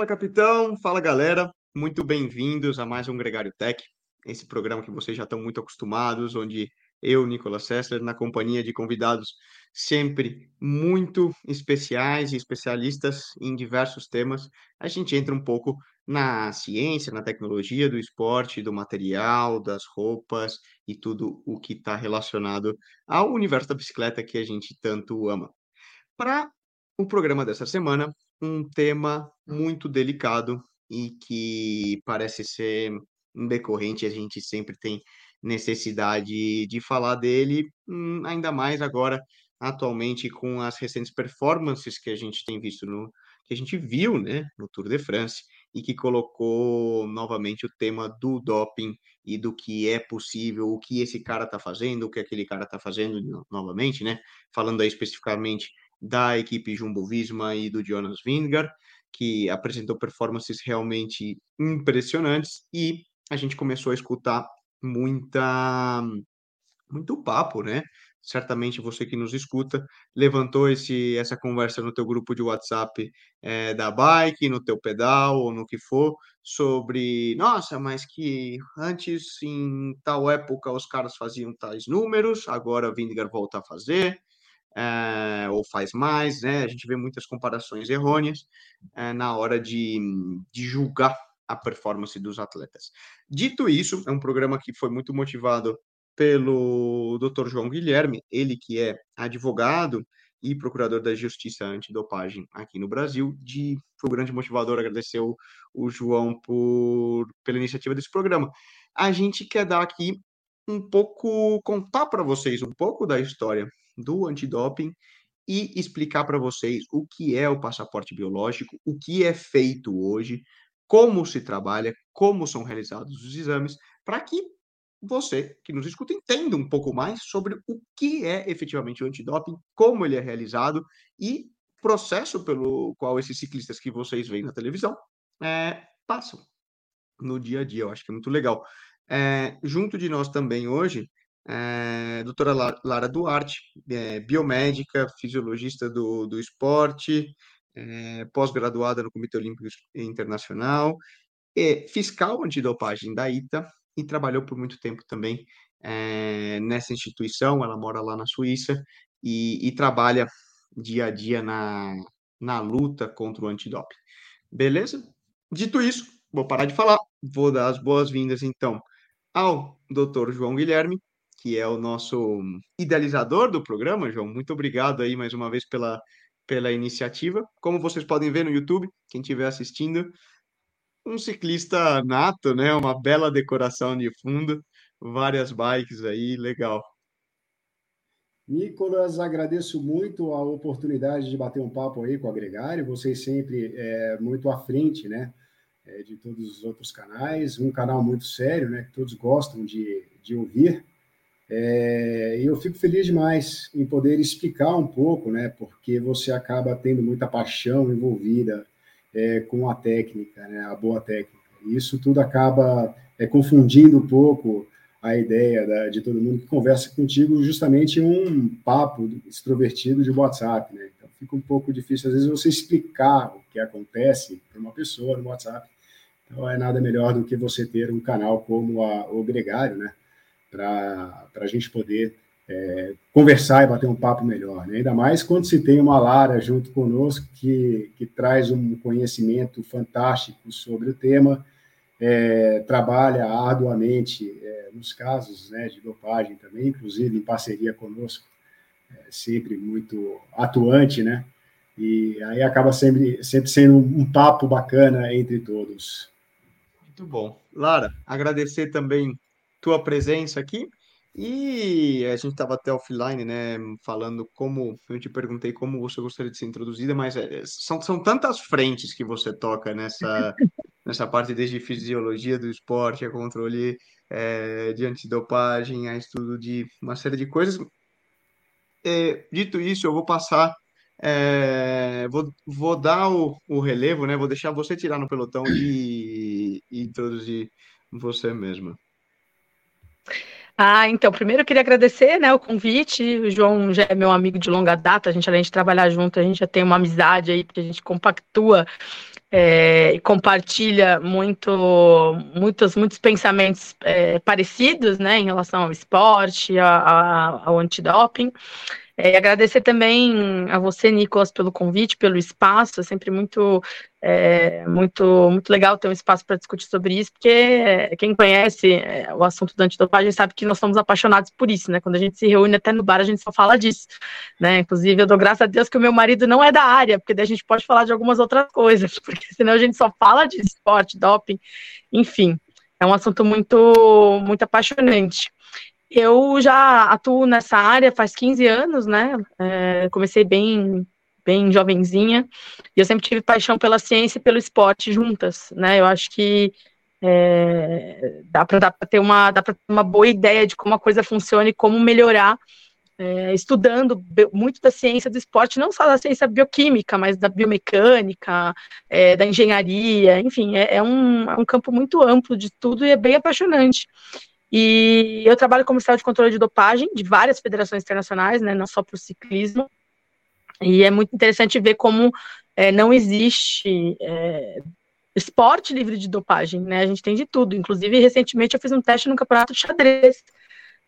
Fala, capitão. Fala, galera. Muito bem-vindos a mais um Gregário Tech, esse programa que vocês já estão muito acostumados, onde eu, Nicolas Sessler, na companhia de convidados sempre muito especiais e especialistas em diversos temas, a gente entra um pouco na ciência, na tecnologia do esporte, do material, das roupas e tudo o que está relacionado ao universo da bicicleta que a gente tanto ama. Para o programa dessa semana, um tema muito delicado e que parece ser um decorrente, a gente sempre tem necessidade de falar dele, hum, ainda mais agora, atualmente, com as recentes performances que a gente tem visto no que a gente viu, né, no Tour de France, e que colocou novamente o tema do doping e do que é possível, o que esse cara está fazendo, o que aquele cara está fazendo novamente, né? Falando aí especificamente da equipe Jumbo Visma e do Jonas Vingegaard, que apresentou performances realmente impressionantes e a gente começou a escutar muita muito papo, né? Certamente você que nos escuta levantou esse, essa conversa no teu grupo de WhatsApp é, da bike, no teu pedal ou no que for, sobre, nossa, mas que antes, em tal época, os caras faziam tais números, agora Vindigar volta a fazer, é, ou faz mais, né? A gente vê muitas comparações errôneas é, na hora de, de julgar a performance dos atletas. Dito isso, é um programa que foi muito motivado pelo Dr. João Guilherme, ele que é advogado e procurador da Justiça Antidopagem aqui no Brasil, de, foi um grande motivador, agradecer o, o João por, pela iniciativa desse programa. A gente quer dar aqui um pouco, contar para vocês um pouco da história do antidoping e explicar para vocês o que é o passaporte biológico, o que é feito hoje, como se trabalha, como são realizados os exames, para que você que nos escuta entenda um pouco mais sobre o que é efetivamente o antidoping, como ele é realizado e processo pelo qual esses ciclistas que vocês veem na televisão é, passam no dia a dia. Eu acho que é muito legal. É, junto de nós também hoje é, doutora Lara Duarte, é, biomédica, fisiologista do, do esporte, é, pós-graduada no Comitê Olímpico Internacional, é, fiscal antidopagem da ITA e trabalhou por muito tempo também é, nessa instituição. Ela mora lá na Suíça e, e trabalha dia a dia na, na luta contra o antidoping. Beleza? Dito isso, vou parar de falar, vou dar as boas-vindas então ao Dr. João Guilherme, que é o nosso idealizador do programa, João. Muito obrigado aí mais uma vez pela, pela iniciativa. Como vocês podem ver no YouTube, quem estiver assistindo, um ciclista nato, né? Uma bela decoração de fundo, várias bikes aí, legal. Nicolas, agradeço muito a oportunidade de bater um papo aí com o Agregário. Vocês sempre é, muito à frente, né? É, de todos os outros canais, um canal muito sério, né? Que todos gostam de, de ouvir. É, e eu fico feliz demais em poder explicar um pouco, né, porque você acaba tendo muita paixão envolvida é, com a técnica, né, a boa técnica. E isso tudo acaba é, confundindo um pouco a ideia da, de todo mundo que conversa contigo justamente um papo extrovertido de WhatsApp, né? Fica um pouco difícil às vezes você explicar o que acontece para uma pessoa no WhatsApp. Então é nada melhor do que você ter um canal como a, o Gregário, né? para a gente poder é, conversar e bater um papo melhor. Né? Ainda mais quando se tem uma Lara junto conosco que, que traz um conhecimento fantástico sobre o tema, é, trabalha arduamente é, nos casos né, de dopagem também, inclusive em parceria conosco, sempre muito atuante, né? E aí acaba sempre, sempre sendo um, um papo bacana entre todos. Muito bom. Lara, agradecer também tua presença aqui. E a gente estava até offline, né, falando como, eu te perguntei como você gostaria de ser introduzida, mas é, são, são tantas frentes que você toca nessa, nessa parte, desde fisiologia do esporte, a controle é, de antidopagem, a estudo de uma série de coisas. É, dito isso, eu vou passar, é, vou, vou dar o, o relevo, né, vou deixar você tirar no pelotão e, e introduzir você mesma. Ah, então, primeiro eu queria agradecer, né, o convite. O João já é meu amigo de longa data, a gente, além de trabalhar junto, a gente já tem uma amizade aí, porque a gente compactua é, e compartilha muito, muitos, muitos pensamentos é, parecidos, né, em relação ao esporte, a, a, ao antidoping. É, agradecer também a você, Nicolas, pelo convite, pelo espaço. É sempre muito, é, muito, muito legal ter um espaço para discutir sobre isso, porque quem conhece é, o assunto da antidopagem sabe que nós somos apaixonados por isso, né? Quando a gente se reúne até no bar, a gente só fala disso, né? Inclusive, eu dou graças a Deus que o meu marido não é da área, porque daí a gente pode falar de algumas outras coisas, porque senão a gente só fala de esporte, doping, enfim. É um assunto muito, muito apaixonante. Eu já atuo nessa área faz 15 anos, né? É, comecei bem, bem jovenzinha, e eu sempre tive paixão pela ciência e pelo esporte juntas, né? Eu acho que é, dá para ter uma, dá ter uma boa ideia de como a coisa funciona e como melhorar, é, estudando muito da ciência do esporte, não só da ciência bioquímica, mas da biomecânica, é, da engenharia, enfim, é, é, um, é um campo muito amplo de tudo e é bem apaixonante. E eu trabalho como oficial de controle de dopagem de várias federações internacionais, né, não só para o ciclismo. E é muito interessante ver como é, não existe é, esporte livre de dopagem, né? A gente tem de tudo. Inclusive, recentemente eu fiz um teste no campeonato de xadrez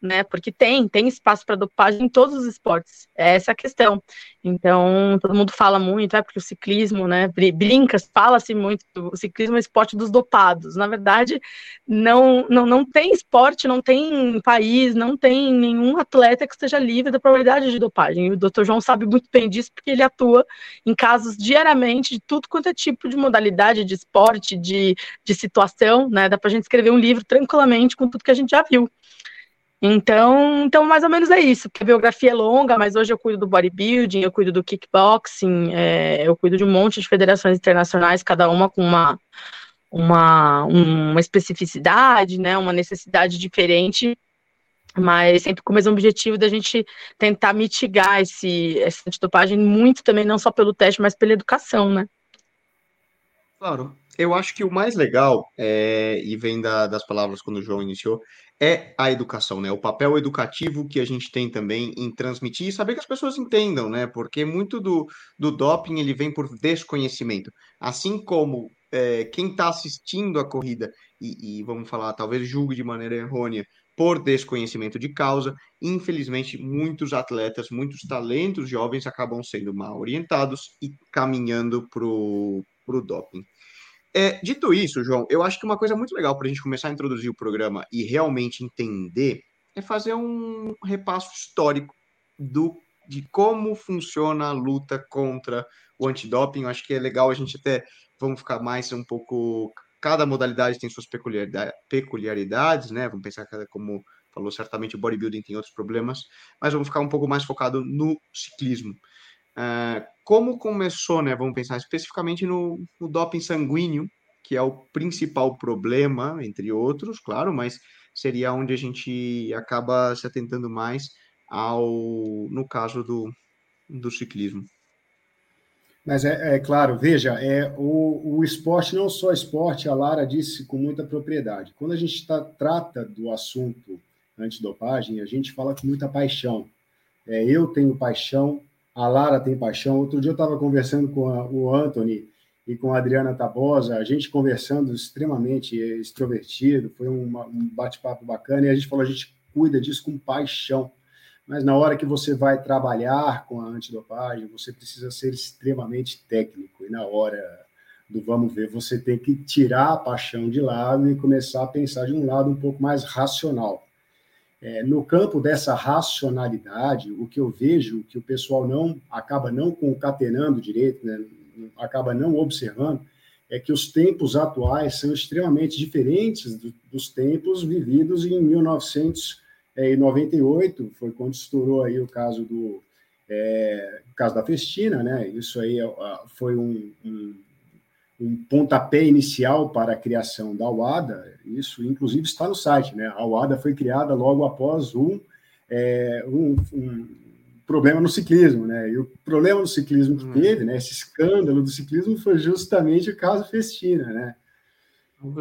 né? Porque tem, tem espaço para dopagem em todos os esportes. É essa a questão. Então, todo mundo fala muito, é porque o ciclismo, né? Brinca, fala-se muito, o ciclismo é esporte dos dopados. Na verdade, não, não, não tem esporte, não tem país, não tem nenhum atleta que esteja livre da probabilidade de dopagem. E o Dr. João sabe muito bem disso, porque ele atua em casos diariamente de tudo quanto é tipo de modalidade, de esporte, de, de situação, né? Dá para a gente escrever um livro tranquilamente com tudo que a gente já viu. Então, então, mais ou menos é isso, porque a biografia é longa, mas hoje eu cuido do bodybuilding, eu cuido do kickboxing, é, eu cuido de um monte de federações internacionais, cada uma com uma, uma, uma especificidade, né, uma necessidade diferente, mas sempre com o mesmo objetivo da gente tentar mitigar esse, essa antidopagem muito também, não só pelo teste, mas pela educação, né? Claro. Eu acho que o mais legal, é, e vem da, das palavras quando o João iniciou, é a educação, né? O papel educativo que a gente tem também em transmitir e saber que as pessoas entendam, né? Porque muito do, do doping ele vem por desconhecimento. Assim como é, quem está assistindo a corrida e, e, vamos falar, talvez julgue de maneira errônea por desconhecimento de causa, infelizmente muitos atletas, muitos talentos jovens acabam sendo mal orientados e caminhando para o doping. É, dito isso, João, eu acho que uma coisa muito legal para a gente começar a introduzir o programa e realmente entender é fazer um repasso histórico do, de como funciona a luta contra o antidoping. Eu acho que é legal a gente até, vamos ficar mais um pouco. Cada modalidade tem suas peculiaridades, né? Vamos pensar como falou, certamente o bodybuilding tem outros problemas, mas vamos ficar um pouco mais focado no ciclismo. Uh, como começou, né? Vamos pensar especificamente no, no doping sanguíneo, que é o principal problema, entre outros, claro, mas seria onde a gente acaba se atentando mais ao no caso do, do ciclismo. Mas é, é claro, veja, é o, o esporte não só esporte, a Lara disse com muita propriedade. Quando a gente tá, trata do assunto antidopagem, a gente fala com muita paixão. É, eu tenho paixão, a Lara tem paixão. Outro dia eu estava conversando com a, o Anthony e com a Adriana Tabosa, a gente conversando extremamente extrovertido, foi uma, um bate-papo bacana, e a gente falou, a gente cuida disso com paixão. Mas na hora que você vai trabalhar com a antidopagem, você precisa ser extremamente técnico. E na hora do vamos ver, você tem que tirar a paixão de lado e começar a pensar de um lado um pouco mais racional. É, no campo dessa racionalidade, o que eu vejo que o pessoal não acaba não concatenando direito, né, acaba não observando, é que os tempos atuais são extremamente diferentes do, dos tempos vividos em 1998, foi quando estourou aí o caso do é, caso da Festina, né? Isso aí é, foi um, um um pontapé inicial para a criação da UADA, isso inclusive está no site, né? A UADA foi criada logo após um, é, um, um, problema no ciclismo, né? E o problema no ciclismo que hum. teve, né? Esse escândalo do ciclismo foi justamente o caso Festina, né?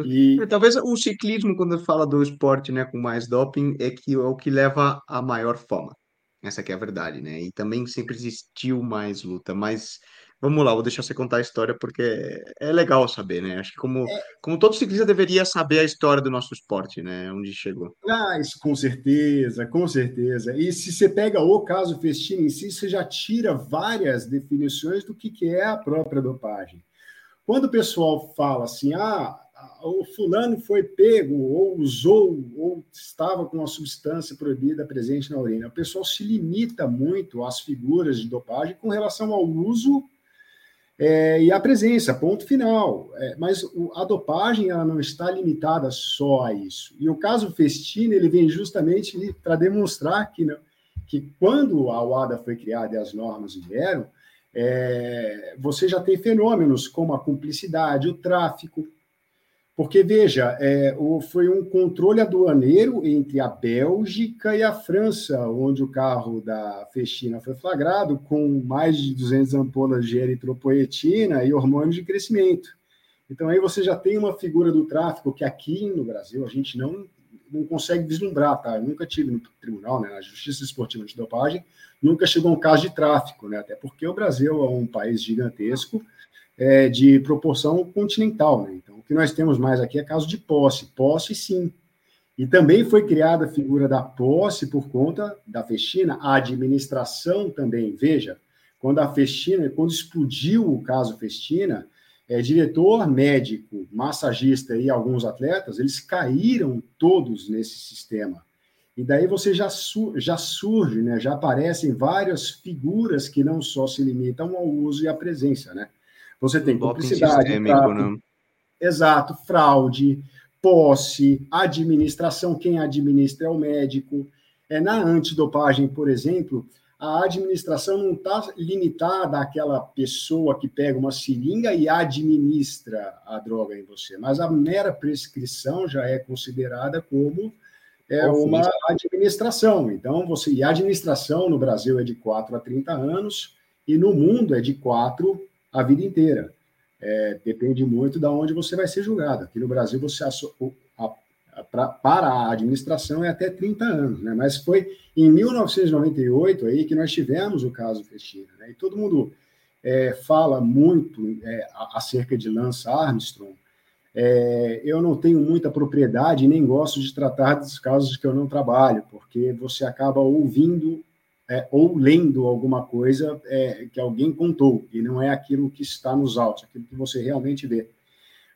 E... É, talvez o ciclismo, quando fala do esporte né, com mais doping, é, que, é o que leva a maior fama. Essa é a verdade, né? E também sempre existiu mais luta, mas Vamos lá, vou deixar você contar a história porque é legal saber, né? Acho que como, como todo ciclista deveria saber a história do nosso esporte, né? Onde chegou. Ah, isso com certeza, com certeza. E se você pega o caso Festini em si, você já tira várias definições do que, que é a própria dopagem. Quando o pessoal fala assim, ah, o fulano foi pego, ou usou, ou estava com uma substância proibida presente na urina, o pessoal se limita muito às figuras de dopagem com relação ao uso é, e a presença, ponto final. É, mas o, a dopagem ela não está limitada só a isso. E o caso Festini ele vem justamente para demonstrar que, que quando a UADA foi criada e as normas vieram, é, você já tem fenômenos como a cumplicidade, o tráfico, porque, veja, é, o, foi um controle aduaneiro entre a Bélgica e a França, onde o carro da Festina foi flagrado com mais de 200 ampolas de eritropoetina e hormônios de crescimento. Então, aí você já tem uma figura do tráfico que aqui no Brasil a gente não, não consegue vislumbrar, tá? Eu nunca tive no tribunal, né, na Justiça Esportiva de Dopagem, nunca chegou um caso de tráfico, né? Até porque o Brasil é um país gigantesco, é, de proporção continental. Né? Então, que nós temos mais aqui é caso de posse. Posse, sim. E também foi criada a figura da posse por conta da Festina, a administração também. Veja, quando a Festina, quando explodiu o caso Festina, é, diretor médico, massagista e alguns atletas, eles caíram todos nesse sistema. E daí você já, su já surge, né, já aparecem várias figuras que não só se limitam ao uso e à presença, né? Você tem cumplicidade, né? Exato, fraude, posse, administração, quem administra é o médico. É, na antidopagem, por exemplo, a administração não está limitada àquela pessoa que pega uma seringa e administra a droga em você, mas a mera prescrição já é considerada como é uma administração. Então, você e a administração no Brasil é de 4 a 30 anos e no mundo é de 4 a vida inteira. É, depende muito de onde você vai ser julgado. Aqui no Brasil, você a, a, pra, para a administração é até 30 anos, né? mas foi em 1998 aí que nós tivemos o caso Festina. Né? E todo mundo é, fala muito é, acerca de Lance Armstrong. É, eu não tenho muita propriedade e nem gosto de tratar dos casos que eu não trabalho, porque você acaba ouvindo é, ou lendo alguma coisa é, que alguém contou, e não é aquilo que está nos autos, aquilo que você realmente vê.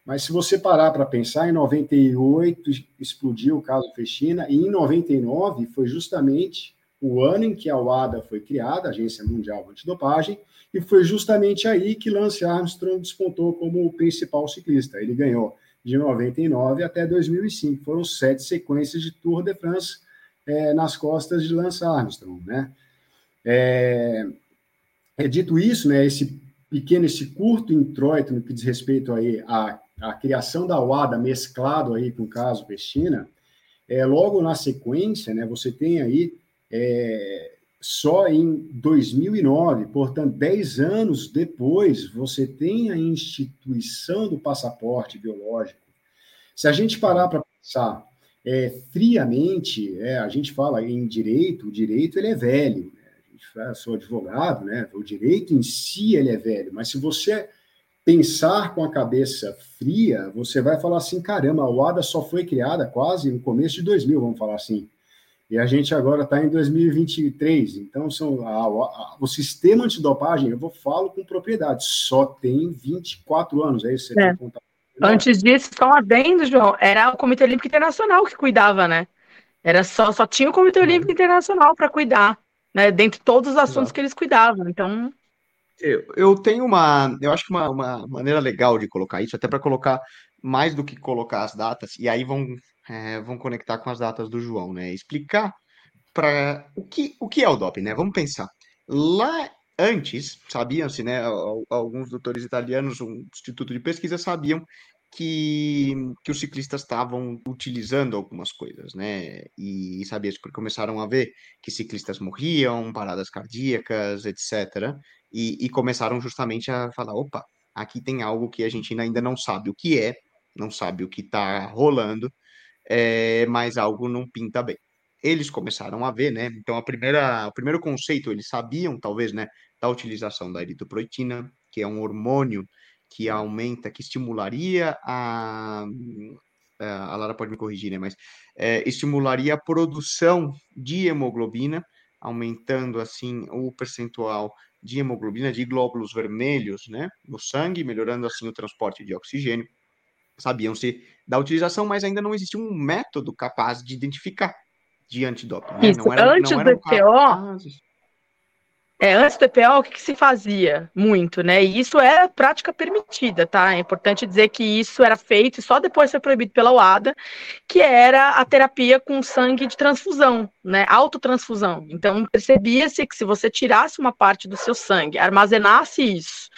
Mas se você parar para pensar, em 98 explodiu o caso Festina, e em 99 foi justamente o ano em que a UADA foi criada, a Agência Mundial Antidopagem, e foi justamente aí que Lance Armstrong despontou como o principal ciclista. Ele ganhou de 99 até 2005. Foram sete sequências de Tour de France é, nas costas de Lance Armstrong, né? É, é, dito isso, né, esse pequeno, esse curto introito no que diz respeito aí à, à criação da UADA mesclado aí com o caso Pestina, é, logo na sequência, né, você tem aí é, só em 2009, portanto, 10 anos depois, você tem a instituição do passaporte biológico. Se a gente parar para pensar é, friamente, é, a gente fala em direito, o direito ele é velho? Sou advogado, né? o direito em si ele é velho, mas se você pensar com a cabeça fria, você vai falar assim, caramba, a UADA só foi criada quase no começo de 2000, vamos falar assim, e a gente agora está em 2023, então são a, a, o sistema antidopagem, eu vou falo com propriedade, só tem 24 anos, é isso que você é. contar Antes disso, um adendo, João, era o Comitê Olímpico Internacional que cuidava, né? Era só, só tinha o Comitê Olímpico Internacional para cuidar, né? Dentre todos os assuntos Exato. que eles cuidavam. Então. Eu, eu tenho uma. Eu acho que uma, uma maneira legal de colocar isso, até para colocar mais do que colocar as datas, e aí vão, é, vão conectar com as datas do João, né? Explicar para o que, o que é o doping, né? Vamos pensar. Lá antes, sabiam-se, né, alguns doutores italianos, um instituto de pesquisa, sabiam que, que os ciclistas estavam utilizando algumas coisas, né? E sabia porque começaram a ver que ciclistas morriam, paradas cardíacas, etc. E, e começaram justamente a falar: opa, aqui tem algo que a gente ainda não sabe o que é, não sabe o que está rolando, é, mas algo não pinta bem eles começaram a ver, né? Então, a primeira, o primeiro conceito, eles sabiam, talvez, né, da utilização da eritropoetina, que é um hormônio que aumenta, que estimularia a. A Lara pode me corrigir, né? Mas é, estimularia a produção de hemoglobina, aumentando assim o percentual de hemoglobina, de glóbulos vermelhos, né, no sangue, melhorando assim o transporte de oxigênio. Sabiam-se da utilização, mas ainda não existia um método capaz de identificar de antidoping. Né? Isso, não era, antes não do EPO, é, antes do EPO, o que, que, se fazia? Muito, né? E isso era prática permitida, tá? É importante dizer que isso era feito e só depois foi proibido pela UADA, que era a terapia com sangue de transfusão, né? Autotransfusão. Então, percebia-se que se você tirasse uma parte do seu sangue, armazenasse isso,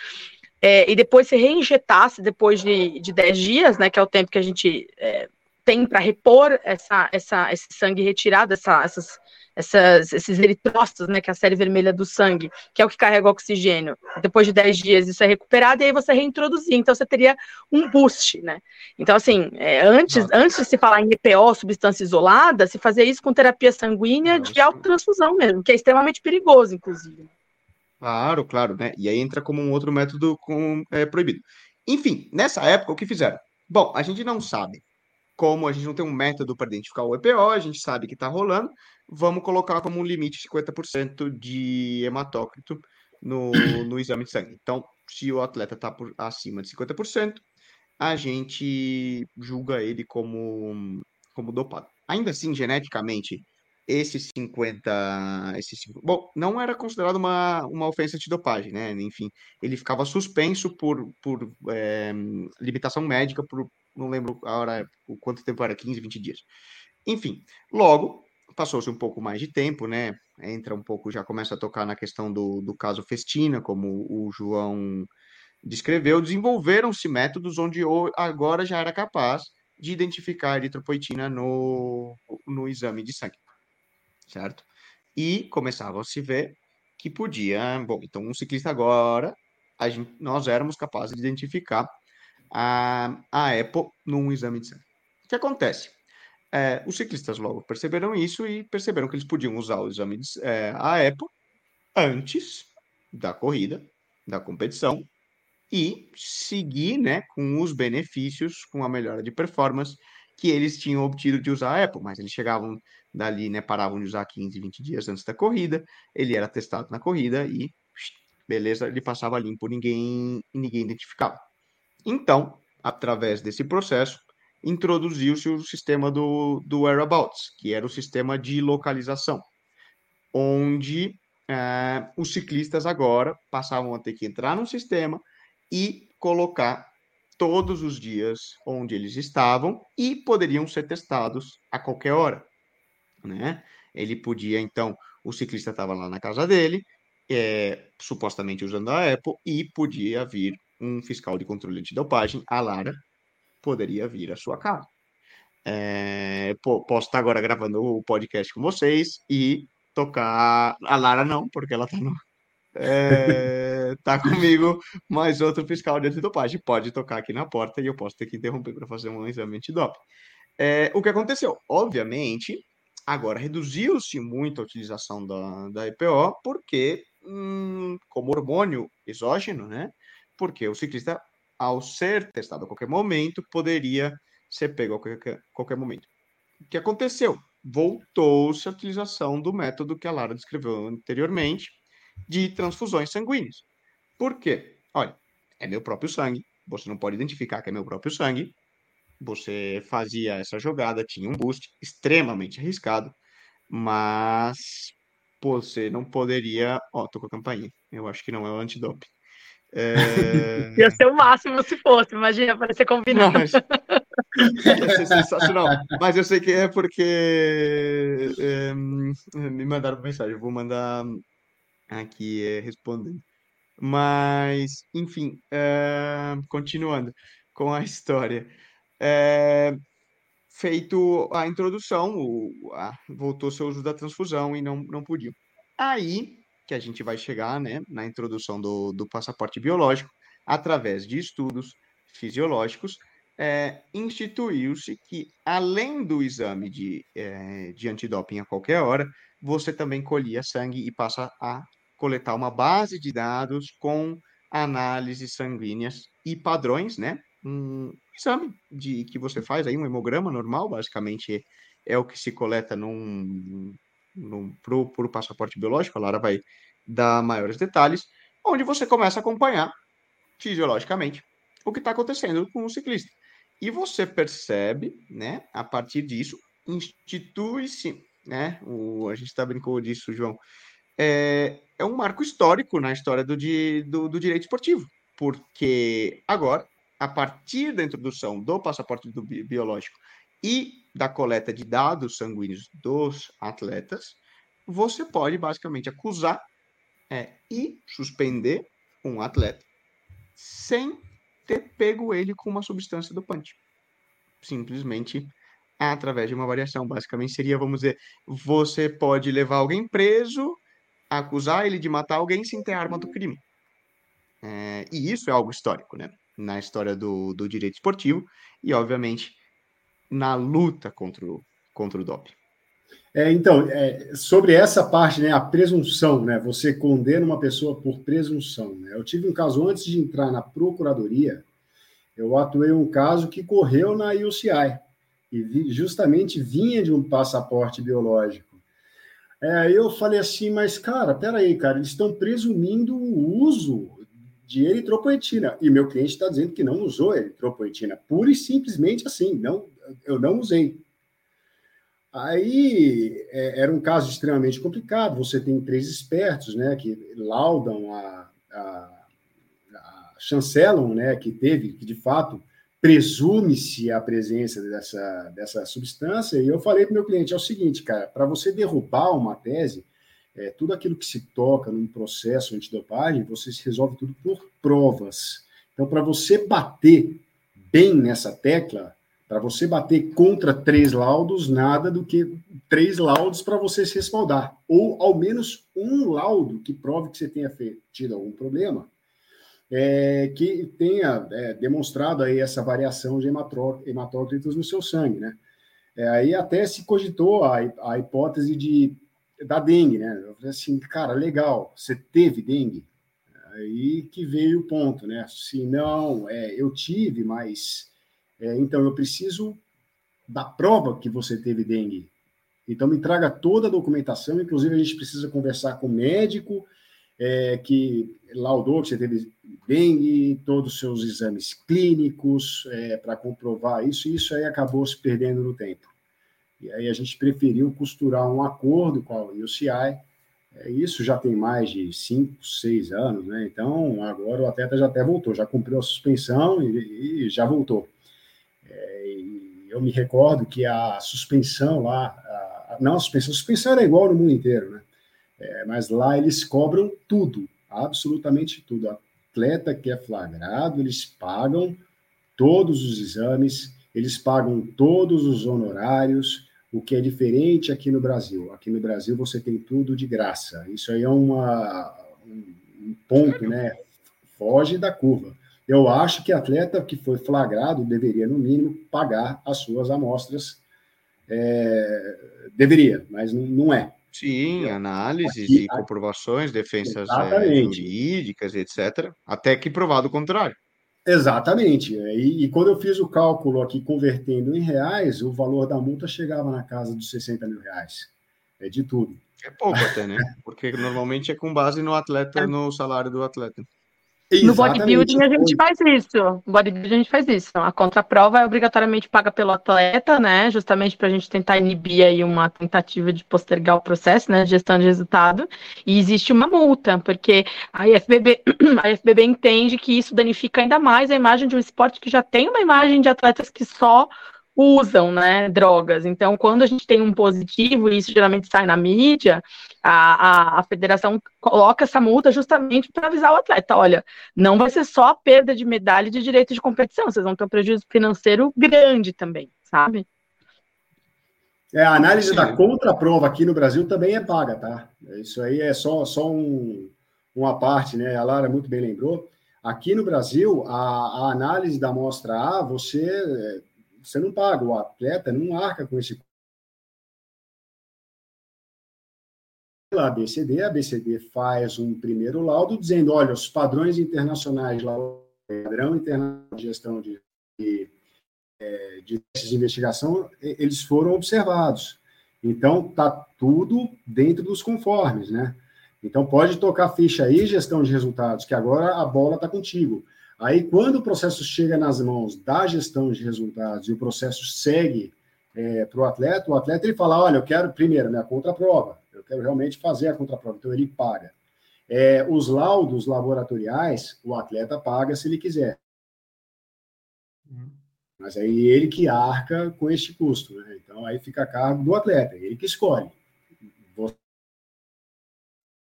é, e depois se reinjetasse depois de, de 10 dias, né? Que é o tempo que a gente é, tem para repor essa, essa, esse sangue retirado, essa, essas essas, esses eritrócitos, né, que é a série vermelha do sangue, que é o que carrega o oxigênio. Depois de 10 dias isso é recuperado e aí você reintroduzir. Então você teria um boost, né? Então, assim, é, antes, antes de se falar em EPO, substância isolada, se fazia isso com terapia sanguínea Nossa. de autotransfusão mesmo, que é extremamente perigoso, inclusive. Claro, claro, né? E aí entra como um outro método com, é, proibido. Enfim, nessa época, o que fizeram? Bom, a gente não sabe como a gente não tem um método para identificar o EPO, a gente sabe que está rolando, vamos colocar como um limite 50% de hematócrito no, no exame de sangue. Então, se o atleta está acima de 50%, a gente julga ele como, como dopado. Ainda assim, geneticamente, esses 50, esses bom, não era considerado uma, uma ofensa de dopagem, né? Enfim, ele ficava suspenso por, por é, limitação médica por, não lembro a hora, o quanto tempo era, 15, 20 dias. Enfim, logo, passou-se um pouco mais de tempo, né? Entra um pouco, já começa a tocar na questão do, do caso Festina, como o João descreveu, desenvolveram-se métodos onde agora já era capaz de identificar eritropoetina no, no exame de sangue, certo? E começava a se ver que podia, bom, então um ciclista agora, gente, nós éramos capazes de identificar a, a Apple num exame de sangue. O que acontece? É, os ciclistas logo perceberam isso e perceberam que eles podiam usar o exame de, é, a Apple antes da corrida, da competição, e seguir né, com os benefícios, com a melhora de performance que eles tinham obtido de usar a Apple, mas eles chegavam dali, né, paravam de usar 15, 20 dias antes da corrida, ele era testado na corrida e beleza, ele passava limpo, ninguém ninguém identificava. Então, através desse processo, introduziu-se o sistema do, do whereabouts, que era o sistema de localização, onde é, os ciclistas agora passavam a ter que entrar no sistema e colocar todos os dias onde eles estavam e poderiam ser testados a qualquer hora, né? Ele podia, então, o ciclista estava lá na casa dele, é, supostamente usando a Apple, e podia vir um fiscal de controle de dopagem, a Lara, poderia vir à sua casa. É, posso estar agora gravando o podcast com vocês e tocar. A Lara não, porque ela está no. É, tá comigo mais outro fiscal de antidopagem. Pode tocar aqui na porta e eu posso ter que interromper para fazer um exame antidoping. É, o que aconteceu? Obviamente, agora reduziu-se muito a utilização da, da EPO, porque, hum, como hormônio exógeno, né? porque o ciclista, ao ser testado a qualquer momento, poderia ser pego a qualquer, qualquer momento. O que aconteceu? Voltou-se a utilização do método que a Lara descreveu anteriormente, de transfusões sanguíneas. Por quê? Olha, é meu próprio sangue, você não pode identificar que é meu próprio sangue, você fazia essa jogada, tinha um boost extremamente arriscado, mas você não poderia. Ó, oh, tô com a campainha. Eu acho que não é o antidoping. É... Ia ser o máximo se fosse, imagina, parecer combinado. Mas... Ia ser sensacional. Mas eu sei que é porque é, me mandaram mensagem, eu vou mandar aqui é, respondendo. Mas, enfim, é, continuando com a história. É, feito a introdução, o, a, voltou seu uso da transfusão e não, não podiam. Aí que a gente vai chegar né, na introdução do, do passaporte biológico, através de estudos fisiológicos, é, instituiu-se que, além do exame de, é, de antidoping a qualquer hora, você também colhia sangue e passa a coletar uma base de dados com análises sanguíneas e padrões, né? Um exame de que você faz aí, um hemograma normal, basicamente é o que se coleta num, num pro, pro passaporte biológico, a Lara vai dar maiores detalhes, onde você começa a acompanhar fisiologicamente o que está acontecendo com o ciclista. E você percebe, né, a partir disso, institui-se, né, o, a gente está brincando disso, João, é, é um marco histórico na história do, do, do direito esportivo, porque agora, a partir da introdução do passaporte do biológico e da coleta de dados sanguíneos dos atletas, você pode basicamente acusar é, e suspender um atleta sem ter pego ele com uma substância dopante. Simplesmente através de uma variação. Basicamente seria, vamos dizer, você pode levar alguém preso, acusar ele de matar alguém sem ter arma do crime. É, e isso é algo histórico, né? Na história do, do direito esportivo e, obviamente, na luta contra o, contra o doping. É, então, é, sobre essa parte, né, a presunção, né, você condena uma pessoa por presunção. Né? Eu tive um caso antes de entrar na procuradoria, eu atuei um caso que correu na UCI e vi, justamente vinha de um passaporte biológico. É, aí eu falei assim, mas cara, peraí, cara, eles estão presumindo o uso de eritropoetina e meu cliente está dizendo que não usou eritropoetina, pura e simplesmente assim, não, eu não usei. Aí é, era um caso extremamente complicado. Você tem três espertos, né, que laudam a, a, a chancelam, né, que teve, que de fato presume-se a presença dessa, dessa substância. E eu falei para o meu cliente: é o seguinte, cara, para você derrubar uma tese, é, tudo aquilo que se toca num processo antidopagem, você resolve tudo por provas. Então, para você bater bem nessa tecla, para você bater contra três laudos, nada do que três laudos para você se respaldar. Ou ao menos um laudo que prove que você tenha tido algum problema, é, que tenha é, demonstrado aí essa variação de hematócritos no seu sangue, né? É, aí até se cogitou a, a hipótese de, da dengue, né? Eu falei assim, cara, legal, você teve dengue? Aí que veio o ponto, né? Se não, é, eu tive, mas é, então, eu preciso da prova que você teve dengue. Então, me traga toda a documentação, inclusive a gente precisa conversar com o médico é, que laudou que você teve dengue, todos os seus exames clínicos é, para comprovar isso, e isso aí acabou se perdendo no tempo. E aí a gente preferiu costurar um acordo com a UCI, é, isso já tem mais de cinco, seis anos, né? Então, agora o atleta já até voltou, já cumpriu a suspensão e, e já voltou. É, eu me recordo que a suspensão lá, a, não a suspensão, a suspensão era igual no mundo inteiro, né? É, mas lá eles cobram tudo, absolutamente tudo. Atleta que é flagrado, eles pagam todos os exames, eles pagam todos os honorários, o que é diferente aqui no Brasil. Aqui no Brasil você tem tudo de graça. Isso aí é uma, um ponto, né? Foge da curva. Eu acho que atleta que foi flagrado deveria, no mínimo, pagar as suas amostras. É, deveria, mas não é. Sim, análises aqui, e comprovações, defensas é, jurídicas, etc. Até que provado o contrário. Exatamente. E, e, quando eu fiz o cálculo aqui convertendo em reais, o valor da multa chegava na casa dos 60 mil reais. É de tudo. É pouco até, né? Porque normalmente é com base no atleta, no salário do atleta. No bodybuilding a gente faz isso. No bodybuilding a gente faz isso. A contraprova é obrigatoriamente paga pelo atleta, né? Justamente para a gente tentar inibir aí uma tentativa de postergar o processo, né? Gestão de resultado. E existe uma multa, porque a IFBB, a IFBB entende que isso danifica ainda mais a imagem de um esporte que já tem uma imagem de atletas que só usam, né, drogas. Então, quando a gente tem um positivo, e isso geralmente sai na mídia, a, a, a federação coloca essa multa justamente para avisar o atleta, olha, não vai ser só a perda de medalha e de direito de competição, vocês vão ter um prejuízo financeiro grande também, sabe? É, a análise Sim. da contraprova aqui no Brasil também é paga, tá? Isso aí é só, só um, uma parte, né? A Lara muito bem lembrou. Aqui no Brasil, a, a análise da amostra A, você você não paga, o atleta não arca com esse pela ABCD, a ABCD faz um primeiro laudo dizendo, olha, os padrões internacionais, padrão internacional de gestão de, de, é, de de investigação, eles foram observados. Então, está tudo dentro dos conformes, né? Então, pode tocar ficha aí, gestão de resultados, que agora a bola está contigo. Aí, quando o processo chega nas mãos da gestão de resultados e o processo segue é, para o atleta, o atleta ele fala: olha, eu quero primeiro minha contraprova, eu quero realmente fazer a contraprova, então ele paga. É, os laudos laboratoriais, o atleta paga se ele quiser. Uhum. Mas aí ele que arca com este custo, né? Então aí fica a cargo do atleta, ele que escolhe.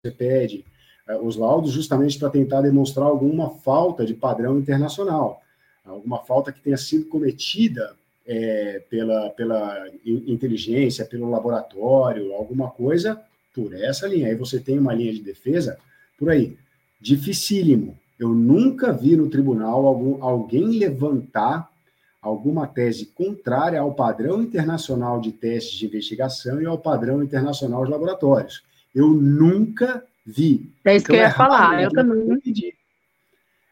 Você pede os laudos justamente para tentar demonstrar alguma falta de padrão internacional, alguma falta que tenha sido cometida é, pela, pela inteligência, pelo laboratório, alguma coisa por essa linha. Aí você tem uma linha de defesa por aí. Dificílimo. Eu nunca vi no tribunal algum, alguém levantar alguma tese contrária ao padrão internacional de testes de investigação e ao padrão internacional de laboratórios. Eu nunca vi. É isso então, que eu ia é falar, eu também.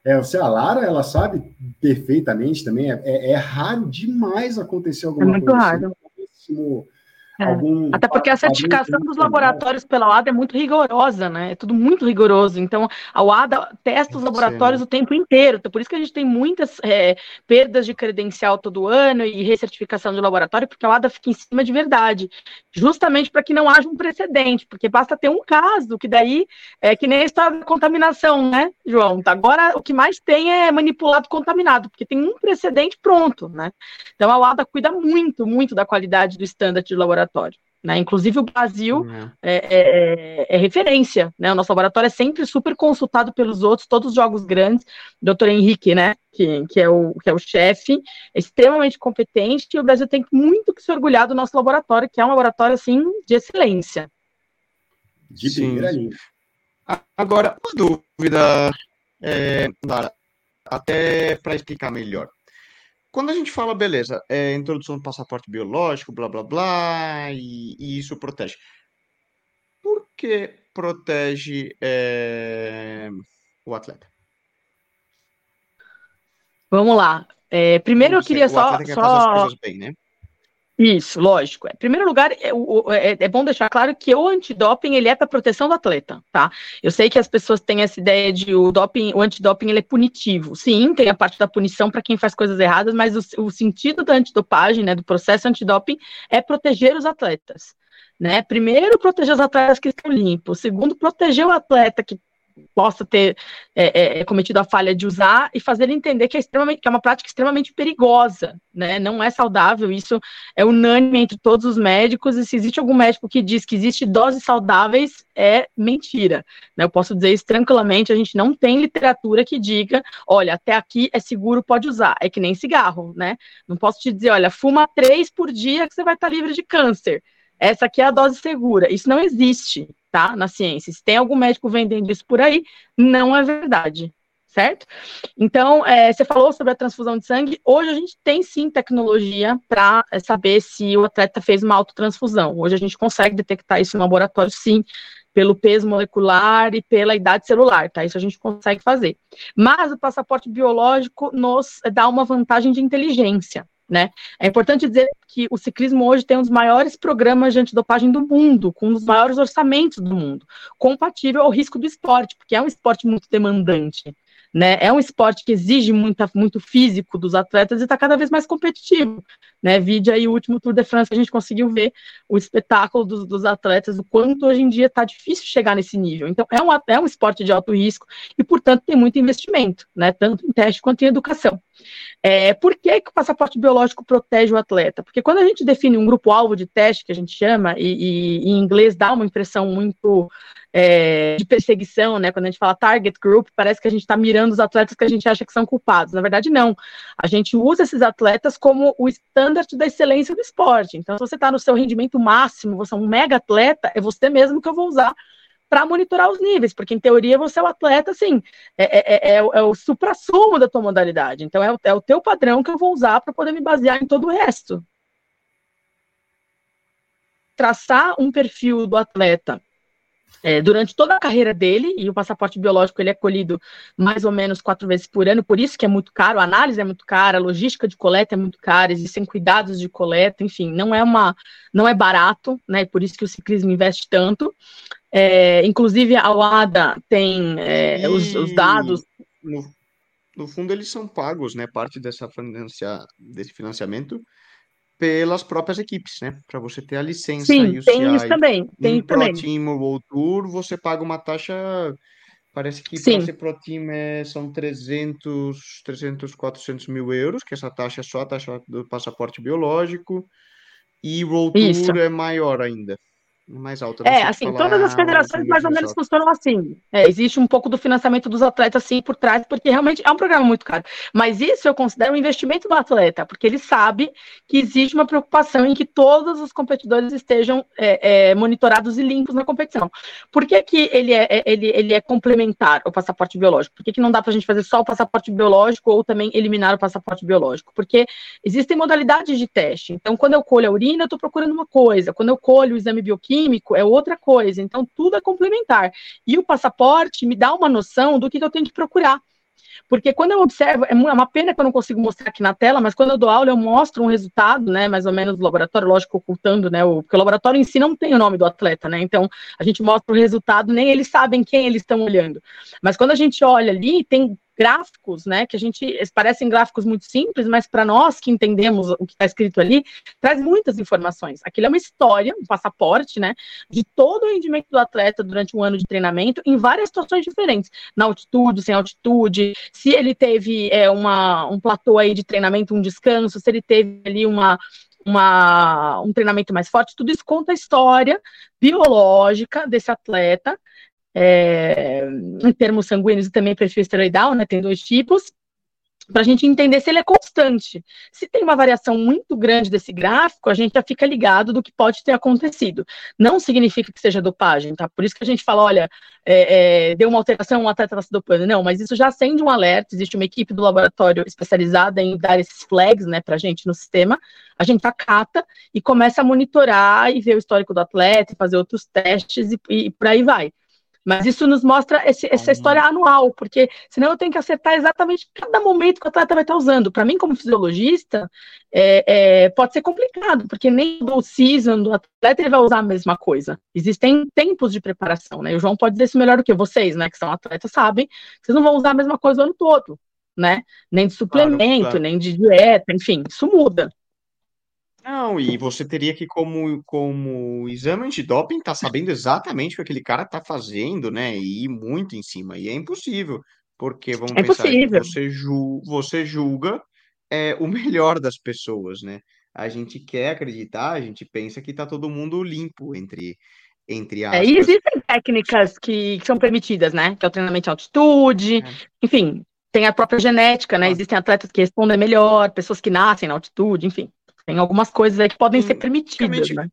É, você, a Lara, ela sabe perfeitamente também, é, é, é raro demais acontecer alguma coisa. É muito coisa raro. Assim, é. Algum, Até porque a certificação dos laboratórios pela OADA é muito rigorosa, né? É tudo muito rigoroso. Então, a OADA testa os laboratórios Sim. o tempo inteiro. Então, por isso que a gente tem muitas é, perdas de credencial todo ano e recertificação de laboratório, porque a OADA fica em cima de verdade. Justamente para que não haja um precedente, porque basta ter um caso, que daí é que nem a história da contaminação, né, João? Agora, o que mais tem é manipulado contaminado, porque tem um precedente pronto, né? Então, a OADA cuida muito, muito da qualidade do standard de laboratório laboratório. Né? Inclusive, o Brasil uhum. é, é, é, referência. Né? O nosso laboratório é sempre super consultado pelos outros, todos os jogos grandes. O doutor Henrique, né? que, que é o, que é o chefe, é extremamente competente, e o Brasil tem muito que se orgulhar do nosso laboratório, que é um laboratório assim, de excelência. De primeira linha. Agora, uma dúvida, é, Lara, até para explicar melhor. Quando a gente fala, beleza, é, introdução do passaporte biológico, blá blá blá, e, e isso protege. Por que protege é, o atleta? Vamos lá. É, primeiro eu queria só. só... Bem, né? Isso, lógico. Em primeiro lugar, é, é, é, bom deixar claro que o antidoping ele é para proteção do atleta, tá? Eu sei que as pessoas têm essa ideia de o doping, o antidoping ele é punitivo. Sim, tem a parte da punição para quem faz coisas erradas, mas o, o sentido da antidopagem, né, do processo antidoping, é proteger os atletas. Né? Primeiro, proteger os atletas que estão limpos. Segundo, proteger o atleta que possa ter é, é, é, cometido a falha de usar e fazer ele entender que é, extremamente, que é uma prática extremamente perigosa, né? Não é saudável, isso é unânime entre todos os médicos, e se existe algum médico que diz que existe doses saudáveis, é mentira. Né? Eu posso dizer isso tranquilamente, a gente não tem literatura que diga, olha, até aqui é seguro, pode usar. É que nem cigarro, né? Não posso te dizer, olha, fuma três por dia que você vai estar livre de câncer. Essa aqui é a dose segura. Isso não existe tá? Na ciência. Se tem algum médico vendendo isso por aí, não é verdade, certo? Então, é, você falou sobre a transfusão de sangue. Hoje a gente tem sim tecnologia para é, saber se o atleta fez uma autotransfusão. Hoje a gente consegue detectar isso no laboratório, sim, pelo peso molecular e pela idade celular, tá? Isso a gente consegue fazer. Mas o passaporte biológico nos dá uma vantagem de inteligência. Né? É importante dizer que o ciclismo hoje tem um dos maiores programas de antidopagem do mundo, com um dos maiores orçamentos do mundo, compatível ao risco do esporte, porque é um esporte muito demandante. Né? É um esporte que exige muita, muito físico dos atletas e está cada vez mais competitivo. Né? Vide aí o último Tour de France, a gente conseguiu ver o espetáculo dos, dos atletas, o quanto hoje em dia está difícil chegar nesse nível. Então, é um, é um esporte de alto risco e, portanto, tem muito investimento, né? tanto em teste quanto em educação. É, por que, que o passaporte biológico protege o atleta? Porque quando a gente define um grupo-alvo de teste, que a gente chama, e, e, em inglês dá uma impressão muito é, de perseguição, né? Quando a gente fala target group, parece que a gente está mirando os atletas que a gente acha que são culpados. Na verdade, não. A gente usa esses atletas como o standard da excelência do esporte. Então, se você está no seu rendimento máximo, você é um mega atleta, é você mesmo que eu vou usar para monitorar os níveis, porque em teoria você é o atleta, assim, é, é, é, é o supra-sumo da tua modalidade. Então, é o, é o teu padrão que eu vou usar para poder me basear em todo o resto. Traçar um perfil do atleta é, durante toda a carreira dele, e o passaporte biológico ele é colhido mais ou menos quatro vezes por ano, por isso que é muito caro, a análise é muito cara, a logística de coleta é muito cara, existem cuidados de coleta, enfim, não é uma, não é barato, né? Por isso que o ciclismo investe tanto. É, inclusive a UADA tem é, os, os, dados. No, no, fundo, eles são pagos, né? Parte dessa financia, desse financiamento pelas próprias equipes, né? Para você ter a licença Sim, e o tem isso também. Tem também. Pro Team ou Tour, você paga uma taxa. Parece que para ser Pro Team é, são 300, 300, 400 mil euros, que essa taxa é só a taxa do passaporte biológico. E World Tour é maior ainda mais alta. É, assim, todas as federações mais ou menos funcionam assim. É, existe um pouco do financiamento dos atletas, sim, por trás, porque realmente é um programa muito caro. Mas isso eu considero um investimento do atleta, porque ele sabe que existe uma preocupação em que todos os competidores estejam é, é, monitorados e limpos na competição. Por que, que ele, é, é ele, ele é complementar o passaporte biológico? Por que, que não dá para a gente fazer só o passaporte biológico ou também eliminar o passaporte biológico? Porque existem modalidades de teste. Então, quando eu colho a urina, eu estou procurando uma coisa. Quando eu colho o exame bioquímico, químico é outra coisa. Então, tudo é complementar. E o passaporte me dá uma noção do que, que eu tenho que procurar. Porque quando eu observo, é, é uma pena que eu não consigo mostrar aqui na tela, mas quando eu dou aula, eu mostro um resultado, né, mais ou menos do laboratório, lógico, ocultando, né, o, porque o laboratório em si não tem o nome do atleta, né, então a gente mostra o resultado, nem eles sabem quem eles estão olhando. Mas quando a gente olha ali, tem gráficos, né, que a gente parecem gráficos muito simples, mas para nós que entendemos o que está escrito ali, traz muitas informações. Aquilo é uma história, um passaporte, né, de todo o rendimento do atleta durante um ano de treinamento em várias situações diferentes, na altitude, sem altitude, se ele teve é, uma, um platô aí de treinamento, um descanso, se ele teve ali uma uma, um treinamento mais forte, tudo isso conta a história biológica desse atleta é, em termos sanguíneos e também perfil esteroidal, né? Tem dois tipos, para a gente entender se ele é constante. Se tem uma variação muito grande desse gráfico, a gente já fica ligado do que pode ter acontecido. Não significa que seja dopagem, tá? Por isso que a gente fala, olha, é, é, deu uma alteração, um atleta está se dopando. Não, mas isso já acende um alerta, existe uma equipe do laboratório especializada em dar esses flags, né, para a gente no sistema, a gente acata e começa a monitorar e ver o histórico do atleta, fazer outros testes e, e por aí vai. Mas isso nos mostra esse, essa história anual, porque senão eu tenho que acertar exatamente cada momento que o atleta vai estar usando. Para mim, como fisiologista, é, é, pode ser complicado, porque nem do season do atleta ele vai usar a mesma coisa. Existem tempos de preparação, né? E o João pode dizer isso melhor do que vocês, né? Que são atletas, sabem, vocês não vão usar a mesma coisa o ano todo, né? Nem de suplemento, claro, claro. nem de dieta, enfim, isso muda. Não, e você teria que, como, como exame antidoping, estar tá sabendo exatamente o que aquele cara está fazendo, né? E ir muito em cima. E é impossível, porque vamos é pensar, impossível. você, ju você julga é, o melhor das pessoas, né? A gente quer acreditar, a gente pensa que está todo mundo limpo entre, entre aspas. É, e existem técnicas que, que, são permitidas, né? Que é o treinamento em altitude, é. enfim, tem a própria genética, né? Existem atletas que respondem melhor, pessoas que nascem na altitude, enfim. Tem algumas coisas aí que podem ser permitidas, né?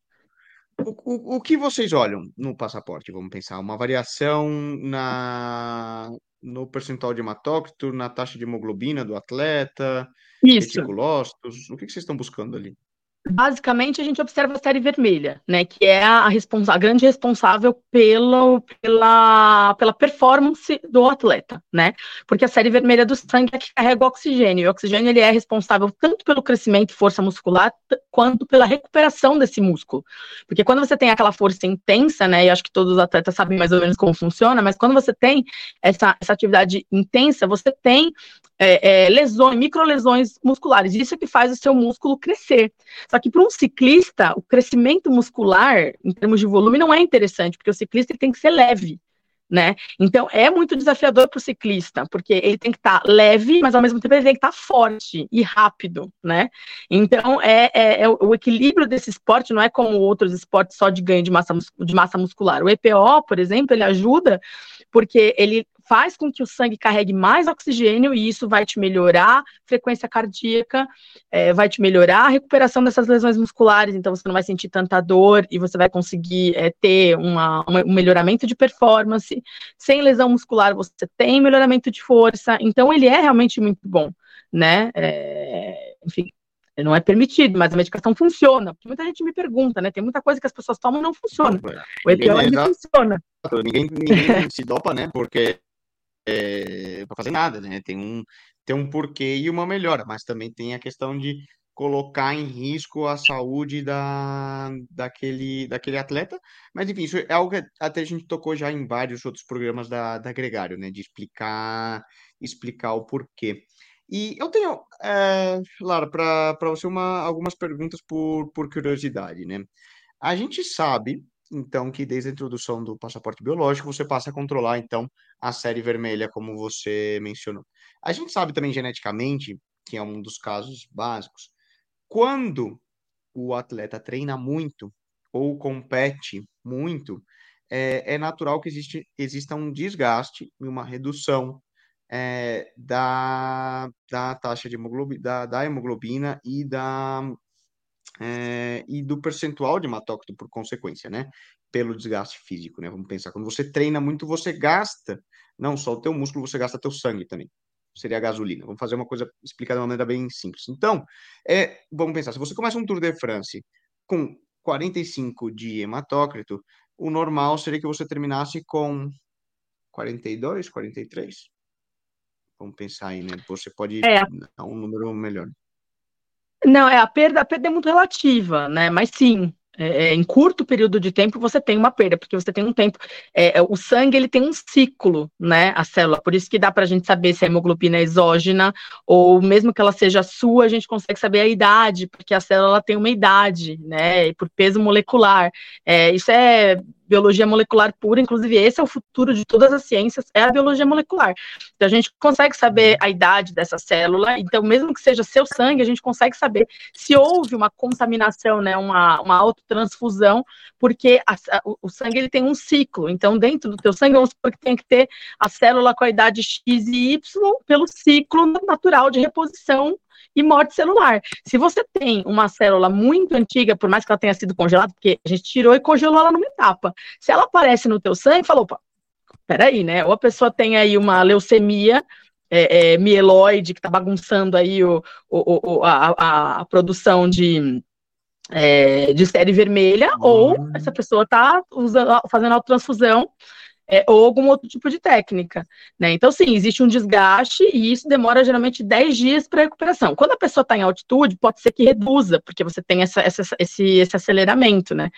O, o, o, que vocês olham no passaporte? Vamos pensar, uma variação na, no percentual de hematócrito, na taxa de hemoglobina do atleta, Isso. reticulócitos, o que, que vocês estão buscando ali? Basicamente a gente observa a série vermelha, né, que é a, responsa a grande responsável pela, pela, pela performance do atleta, né, porque a série vermelha do sangue é que carrega o oxigênio, e o oxigênio ele é responsável tanto pelo crescimento e força muscular, quanto pela recuperação desse músculo, porque quando você tem aquela força intensa, né, e acho que todos os atletas sabem mais ou menos como funciona, mas quando você tem essa, essa atividade intensa, você tem é, é, lesões, microlesões musculares, isso é que faz o seu músculo crescer. Só que para um ciclista, o crescimento muscular, em termos de volume, não é interessante, porque o ciclista tem que ser leve. Né? Então é muito desafiador para o ciclista, porque ele tem que estar tá leve, mas ao mesmo tempo ele tem que estar tá forte e rápido, né? Então é, é, é, o equilíbrio desse esporte não é como outros esportes só de ganho de massa, de massa muscular. O EPO, por exemplo, ele ajuda porque ele faz com que o sangue carregue mais oxigênio e isso vai te melhorar a frequência cardíaca, é, vai te melhorar a recuperação dessas lesões musculares, então você não vai sentir tanta dor e você vai conseguir é, ter uma, um melhoramento de performance. Sem lesão muscular, você tem melhoramento de força, então ele é realmente muito bom, né? É, enfim, não é permitido, mas a medicação funciona. Porque muita gente me pergunta, né? Tem muita coisa que as pessoas tomam e não funciona. O EPO é, funciona. Ninguém, ninguém se dopa, né? Porque é, para fazer nada, né? Tem um, tem um porquê e uma melhora, mas também tem a questão de colocar em risco a saúde da, daquele, daquele atleta. Mas, enfim, isso é algo que até a gente tocou já em vários outros programas da, da Gregário, né? De explicar, explicar o porquê. E eu tenho, é, Lara, para você uma, algumas perguntas por, por curiosidade, né? A gente sabe, então, que desde a introdução do passaporte biológico, você passa a controlar, então, a série vermelha, como você mencionou. A gente sabe também geneticamente, que é um dos casos básicos, quando o atleta treina muito ou compete muito, é, é natural que existe, exista um desgaste e uma redução é, da, da taxa de hemoglobina, da, da hemoglobina e, da, é, e do percentual de hematócrito por consequência, né? Pelo desgaste físico, né? Vamos pensar, quando você treina muito, você gasta não só o teu músculo, você gasta teu sangue também. Seria a gasolina. Vamos fazer uma coisa explicada de uma maneira bem simples. Então, é, vamos pensar, se você começa um Tour de France com 45 de hematócrito, o normal seria que você terminasse com 42, 43? Vamos pensar aí, né? Você pode é. dar um número melhor. Não, é a perda, a perda é muito relativa, né? Mas sim, é, é, em curto período de tempo você tem uma perda, porque você tem um tempo. É, é o sangue ele tem um ciclo, né? A célula, por isso que dá para a gente saber se a hemoglobina é exógena ou mesmo que ela seja sua, a gente consegue saber a idade, porque a célula tem uma idade, né? Por peso molecular. É, isso é biologia molecular pura, inclusive esse é o futuro de todas as ciências, é a biologia molecular. Então a gente consegue saber a idade dessa célula, então mesmo que seja seu sangue, a gente consegue saber se houve uma contaminação, né, uma, uma autotransfusão, porque a, a, o sangue ele tem um ciclo, então dentro do teu sangue, vamos supor que tem que ter a célula com a idade X e Y pelo ciclo natural de reposição e morte celular. Se você tem uma célula muito antiga, por mais que ela tenha sido congelada, porque a gente tirou e congelou ela numa etapa, se ela aparece no teu sangue, falou, opa, peraí, né? Ou a pessoa tem aí uma leucemia é, é, mieloide que está bagunçando aí o, o, o a, a, produção de, é, de série vermelha, uhum. ou essa pessoa está fazendo autotransfusão é, ou algum outro tipo de técnica. Né? Então, sim, existe um desgaste e isso demora geralmente 10 dias para recuperação. Quando a pessoa está em altitude, pode ser que reduza, porque você tem essa, essa, esse, esse aceleramento, né?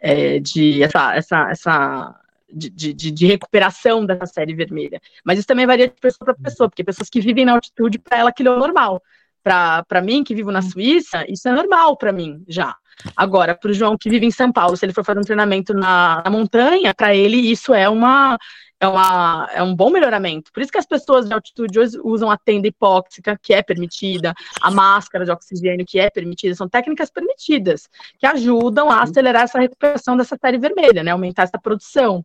É, de essa, essa, essa de, de, de, recuperação dessa série vermelha. Mas isso também varia de pessoa para pessoa, porque pessoas que vivem na altitude, para ela aquilo é normal. Para mim, que vivo na Suíça, isso é normal para mim já. Agora, para o João que vive em São Paulo, se ele for fazer um treinamento na, na montanha, para ele isso é uma é, uma, é um bom melhoramento. Por isso que as pessoas de altitude hoje usam a tenda hipóxica, que é permitida, a máscara de oxigênio, que é permitida, são técnicas permitidas, que ajudam a acelerar essa recuperação dessa série vermelha, né? Aumentar essa produção.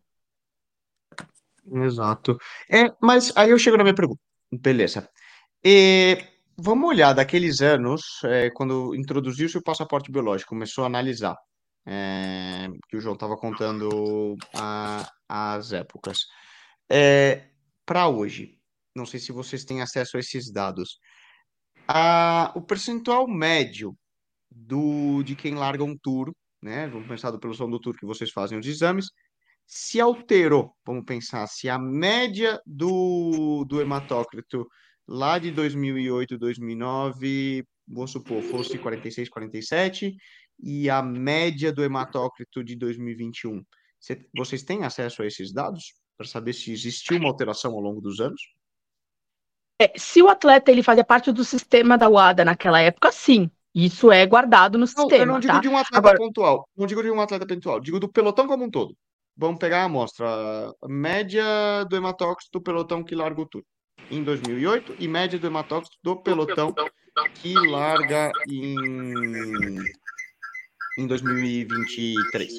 Exato. É, mas aí eu chego na minha pergunta. Beleza. Vamos olhar daqueles anos, é, quando introduziu-se o passaporte biológico, começou a analisar, é, que o João estava contando a, as épocas. É, Para hoje, não sei se vocês têm acesso a esses dados, a, o percentual médio do, de quem larga um tour, né? Vamos pensar do pelotão do tour que vocês fazem os exames, se alterou. Vamos pensar se a média do, do hematócrito lá de 2008, 2009, vamos supor, fosse 46, 47, e a média do hematócrito de 2021. Vocês têm acesso a esses dados para saber se existiu uma alteração ao longo dos anos? É, se o atleta ele fazia parte do sistema da UADA naquela época, sim. Isso é guardado no sistema. Eu não digo tá? de um atleta Agora... pontual. Não digo de um atleta pontual. Digo do pelotão como um todo. Vamos pegar a amostra. A média do hematócrito do pelotão que larga o tour em 2008 e média do hematócrito do pelotão que larga em, em 2023.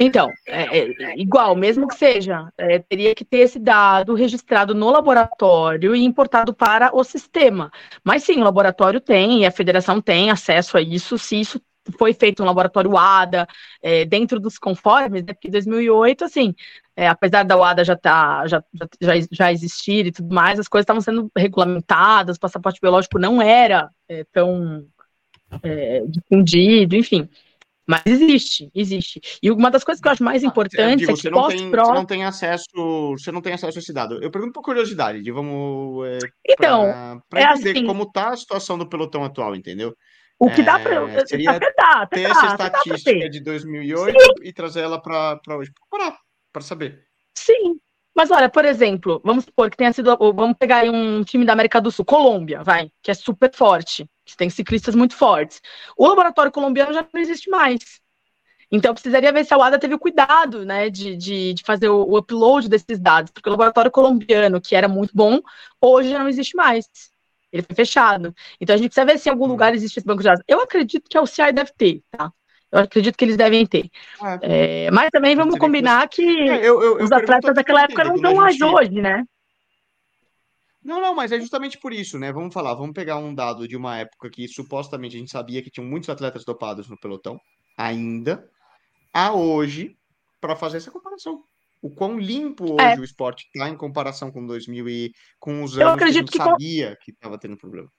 Então, é, é, igual, mesmo que seja, é, teria que ter esse dado registrado no laboratório e importado para o sistema. Mas sim, o laboratório tem e a federação tem acesso a isso, se isso foi feito um laboratório ADA é, dentro dos conformes, né? Porque em 2008, assim, é, apesar da UADA já, tá, já, já, já existir e tudo mais, as coisas estavam sendo regulamentadas, o passaporte biológico não era é, tão é, difundido, enfim. Mas existe, existe. E uma das coisas que eu acho mais importante é, digo, é que pós-pró... Você não tem acesso, você não tem acesso a esse dado. Eu pergunto por curiosidade, de vamos... É, então, para é entender assim, como está a situação do pelotão atual, entendeu? O que dá para... É, seria até dá, até ter dá, essa estatística de 2008 Sim. e trazer ela para hoje. Para saber. Sim, mas olha, por exemplo, vamos supor que tenha sido. Vamos pegar aí um time da América do Sul, Colômbia, vai, que é super forte, que tem ciclistas muito fortes. O laboratório colombiano já não existe mais. Então, precisaria ver se a UADA teve o cuidado né, de, de, de fazer o, o, upload desses dados, porque o laboratório colombiano, que era muito bom, hoje já não existe mais. Ele foi fechado. Então, a gente precisa ver se em algum lugar existe esse banco de dados. Eu acredito que a UCI deve ter, tá? Eu acredito que eles devem ter. É, é mas também vamos combinar que, é, eu, eu, os atletas daquela época não estão mais hoje, né? Não, não, mas é justamente por isso, né? Vamos falar, vamos pegar um dado de uma época que supostamente a gente sabia que tinham muitos atletas dopados no pelotão, ainda, a hoje, para fazer essa comparação. O quão limpo é. hoje é. o esporte está em comparação com 2000 e com os anos que a gente que sabia que estava tendo problema.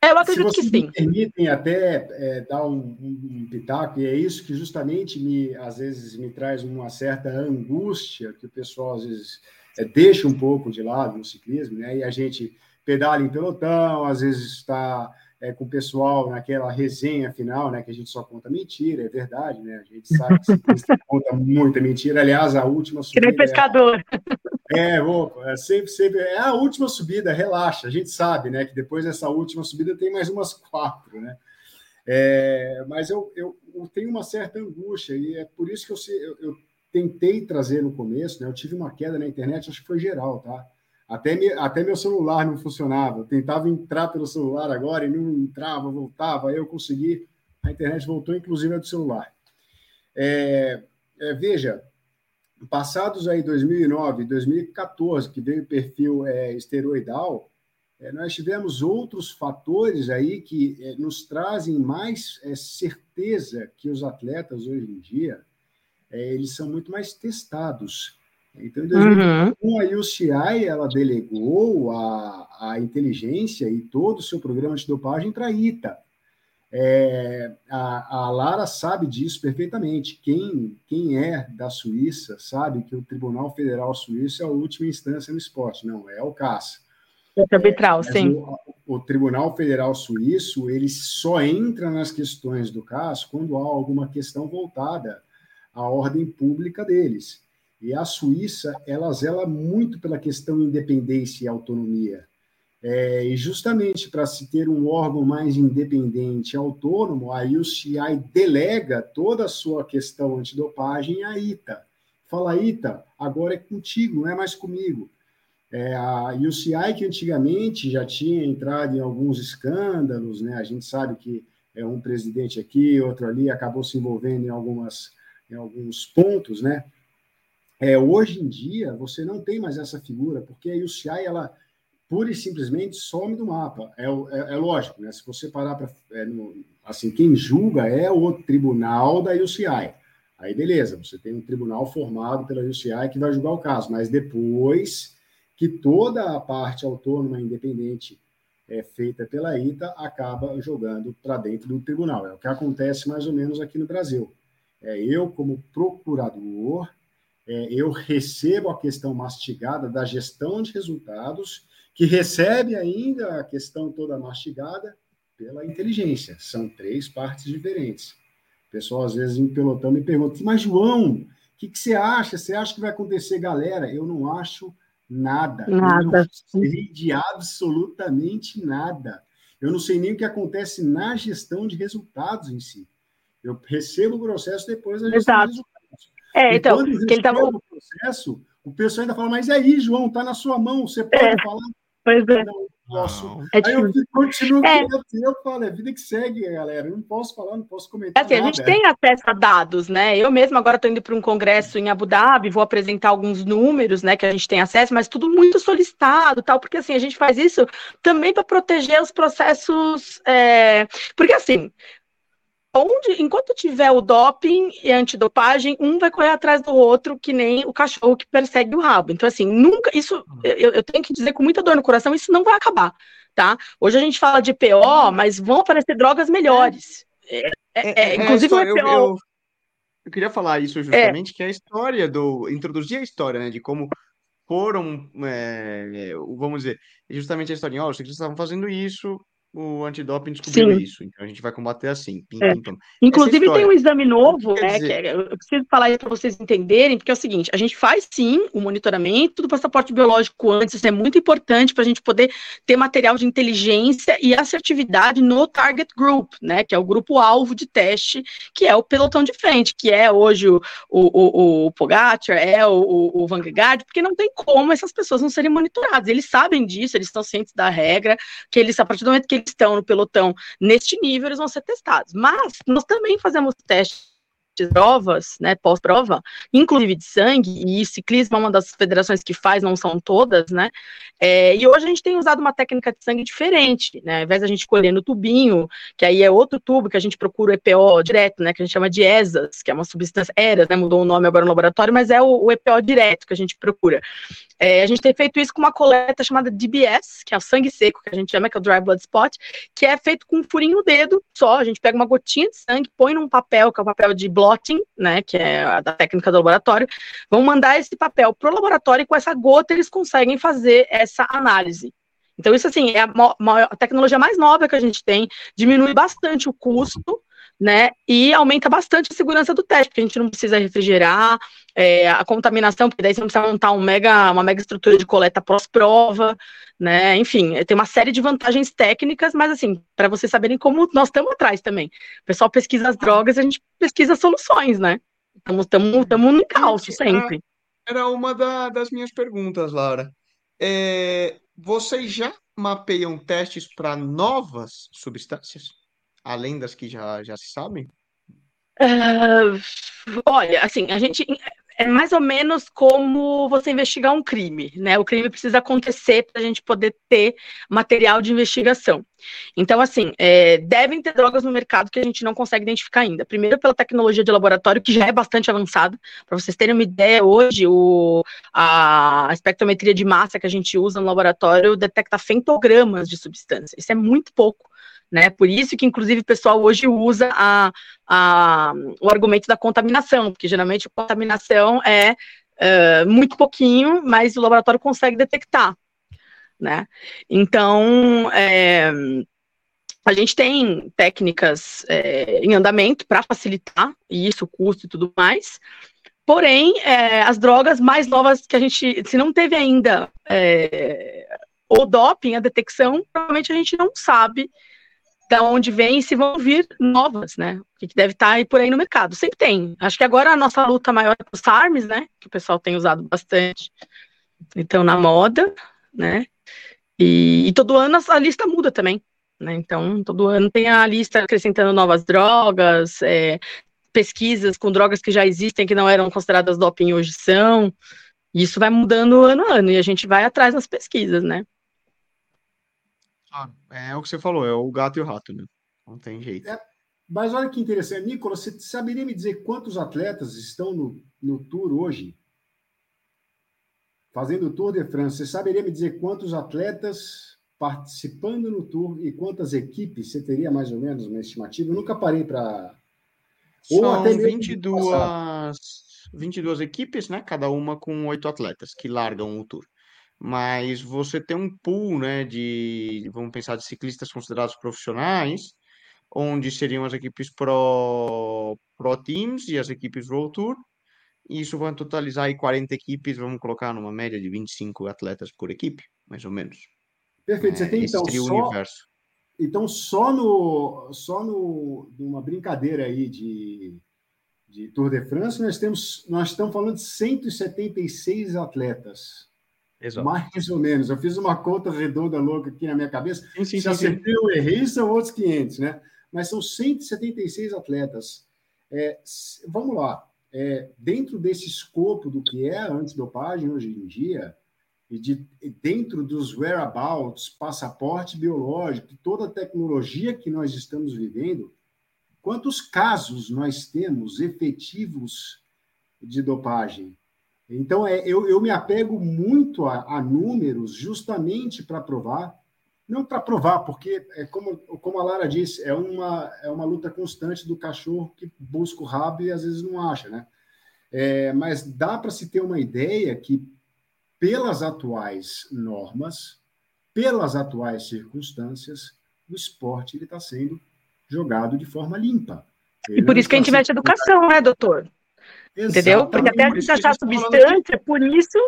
É, eu acredito que sim. Me permitem até é, dar um, um, um, pitaco, e é isso que justamente me, às vezes, me traz uma certa angústia, que o pessoal, às vezes, é, deixa um pouco de lado no ciclismo, né? E a gente pedala em pelotão, às vezes está é, com o pessoal naquela resenha final, né? Que a gente só conta mentira, é verdade, né? A gente sabe que conta muita mentira. Aliás, a última subida... Que nem pescador. É, opa, é sempre, sempre. É a última subida, relaxa. A gente sabe, né? Que depois dessa última subida tem mais umas quatro, né? É, mas eu, eu, eu, tenho uma certa angústia, e é por isso que eu, eu, eu, tentei trazer no começo, né? Eu tive uma queda na internet, acho que foi geral, tá? Até, me, até meu celular não funcionava. Eu tentava entrar pelo celular agora e não entrava, voltava. Aí eu consegui, a internet voltou, inclusive a do celular. É, é, veja, passados aí 2009, 2014, que veio o perfil é, esteroidal, é, nós tivemos outros fatores aí que é, nos trazem mais é, certeza que os atletas hoje em dia eles são muito mais testados. Então, em 2001, uhum. a UCI ela delegou a, a inteligência e todo o seu programa de dopagem para a ITA. É, a, a, Lara sabe disso perfeitamente. Quem, quem é da Suíça sabe que o Tribunal Federal Suíço é a última instância no esporte, não é o CAS. É arbitral, sim. O, o, Tribunal Federal Suíço ele só entra nas questões do CAS quando há alguma questão voltada à ordem pública deles. E a Suíça ela zela muito pela questão independência e autonomia. É, e justamente para se ter um órgão mais independente e autônomo, a UCI delega toda a sua questão antidopagem à ITA. Fala, ITA, agora é contigo, não é mais comigo. É, a UCI, que antigamente já tinha entrado em alguns escândalos, né? a gente sabe que é um presidente aqui, outro ali, acabou se envolvendo em, algumas, em alguns pontos, né? É, hoje em dia, você não tem mais essa figura, porque a UCI, ela pura e simplesmente some do mapa. É, é, é lógico, né? Se você parar para. É, assim, quem julga é o tribunal da UCI. Aí, beleza, você tem um tribunal formado pela UCI que vai julgar o caso, mas depois que toda a parte autônoma independente é feita pela ITA acaba jogando para dentro do tribunal. É o que acontece mais ou menos aqui no Brasil. É, eu, como procurador, é, eu recebo a questão mastigada da gestão de resultados que recebe ainda a questão toda mastigada pela inteligência. São três partes diferentes. O pessoal, às vezes, em pelotão me pergunta, mas, João, o que, que, você acha? Você acha que vai acontecer, galera? Eu não acho nada. Nada. Eu não sei de absolutamente nada. Eu não sei nem o que acontece na gestão de resultados em si. Eu recebo o processo depois da gestão Exato. É, e então, quando que ele tava... o processo, o pessoal ainda fala, mas aí, João, está na sua mão, você pode é. falar? Pois é. Não posso. É Aí eu continuo é. eu falo, é vida que segue, galera. Eu não posso falar, não posso comentar. Assim, nada. a gente tem acesso a dados, né? Eu mesmo agora estou indo para um congresso em Abu Dhabi, vou apresentar alguns números, né, que a gente tem acesso, mas tudo muito solicitado, tal, porque assim, a gente faz isso também para proteger os processos. É... Porque assim, onde, enquanto tiver o doping e a antidopagem, um vai correr atrás do outro, que nem o cachorro que persegue o rabo. Então, assim, nunca, isso, eu, eu tenho que dizer com muita dor no coração, isso não vai acabar, tá? Hoje a gente fala de PO, mas vão aparecer drogas melhores. É, é, é, é inclusive o EPO. Eu, eu, eu, queria falar isso justamente, que é a história do. introduzir a história, né? De como foram, é, vamos dizer, justamente a história, ó, oh, os ciclistas estavam fazendo isso, o antidoping descobriu Sim. isso. Então a gente vai combater assim. Pim, é. pim, pim. Inclusive tem um exame novo, né? Que é, eu preciso falar isso para vocês entenderem, porque é o seguinte: a gente faz sim o monitoramento do passaporte biológico antes, isso é muito importante para a gente poder ter material de inteligência e assertividade no target group, né? Que é o grupo alvo de teste, que é o pelotão de frente, que é hoje o, o, o, o Pogacar, é o, o, o Vanguard, porque não tem como essas pessoas não serem monitoradas. Eles sabem disso, eles estão cientes da regra, que eles, a partir do momento que eles estão no pelotão neste nível, eles vão ser testados. Mas nós também fazemos testes provas, né, pós-prova, inclusive de sangue, e ciclismo é uma das federações que faz, não são todas, né, é, e hoje a gente tem usado uma técnica de sangue diferente, né, ao invés da gente escolher no tubinho, que aí é outro tubo que a gente procura o EPO direto, né, que a gente chama de ESAS, que é uma substância, ERAS, né, mudou o nome agora no laboratório, mas é o, o EPO direto que a gente procura. É, a gente tem feito isso com uma coleta chamada DBS, que é o sangue seco, que a gente chama, que é o Dry Blood Spot, que é feito com um furinho no dedo só. A gente pega uma gotinha de sangue, põe num papel, que é o papel de blotting, né, que é a técnica do laboratório. Vão mandar esse papel para o laboratório e com essa gota eles conseguem fazer essa análise. Então, isso, assim, é a, a tecnologia mais nova que a gente tem, diminui bastante o custo, né? E aumenta bastante a segurança do teste, porque a gente não precisa refrigerar é, a contaminação, porque daí você não precisa montar um mega, uma mega estrutura de coleta pós-prova, né? Enfim, tem uma série de vantagens técnicas, mas assim, para vocês saberem como nós estamos atrás também. O pessoal pesquisa as drogas, a gente pesquisa soluções, né? Estamos no encalço sempre. Era uma da, das minhas perguntas, Laura. É, vocês já mapeiam testes para novas substâncias? além das que já, já se sabem? Uh, olha, assim, a gente é mais ou menos como você investigar um crime, né? O crime precisa acontecer para a gente poder ter material de investigação. Então, assim, é, devem ter drogas no mercado que a gente não consegue identificar ainda. Primeiro, pela tecnologia de laboratório, que já é bastante avançada. Para vocês terem uma ideia, hoje, o, a, espectrometria de massa que a gente usa no laboratório detecta fentogramas de substância. Isso é muito pouco né? Por isso que, inclusive, o pessoal hoje usa a, a, o argumento da contaminação, porque geralmente a contaminação é uh, muito pouquinho, mas o laboratório consegue detectar, né? Então, é, a gente tem técnicas é, em andamento para facilitar isso, o custo e tudo mais. Porém, é, as drogas mais novas que a gente, se não teve ainda é, o doping, a detecção, provavelmente a gente não sabe da onde vem e se vão vir novas, né? O que deve estar tá aí por aí no mercado. Sempre tem. Acho que agora a nossa luta maior é os SARMs, né? Que o pessoal tem usado bastante. Então, na moda, né? E, e todo ano a, a, lista muda também. Né? Então, todo ano tem a lista acrescentando novas drogas, é, pesquisas com drogas que já existem, que não eram consideradas doping hoje são. E isso vai mudando ano a ano, e a gente vai atrás nas pesquisas, né? Claro, é o que você falou, é o gato e o rato, né? Não tem jeito. É, mas olha que interessante, Nicolas, você saberia me dizer quantos atletas estão no, no Tour hoje? Fazendo o Tour de France, você saberia me dizer quantos atletas participando no Tour e quantas equipes? Você teria mais ou menos uma estimativa? Eu nunca parei para. Ou São até 22, 22 equipes, né? Cada uma com oito atletas que largam o Tour mas você tem um pool, né, de, vamos pensar, de ciclistas considerados profissionais, onde seriam as equipes Pro, Pro Teams e as equipes World Tour, e isso vai totalizar aí 40 equipes, vamos colocar numa média de 25 atletas por equipe, mais ou menos. Perfeito, você é, tem então só, universo. então só no só no numa brincadeira aí de, de Tour de France, nós temos nós estamos falando de 176 atletas. Exato. Mais ou menos. Eu fiz uma conta redonda louca aqui na minha cabeça. Sim, sim, Se acertei ou errei, são outros 500, né? Mas são 176 atletas. É, vamos lá. É, dentro desse escopo do que é a antidopagem hoje em dia, e de, dentro dos whereabouts, passaporte biológico, toda a tecnologia que nós estamos vivendo, quantos casos nós temos efetivos de dopagem. Então, é, eu, eu me apego muito a, a números justamente para provar, não para provar, porque, é como, como a Lara disse, é uma, é uma luta constante do cachorro que busca o rabo e às vezes não acha, né? É, mas dá para se ter uma ideia que, pelas atuais normas, pelas atuais circunstâncias, o esporte está sendo jogado de forma limpa. Ele e por isso que a gente investe educação, né, doutor? Exatamente. Entendeu? Porque até a gente achar substância, é por isso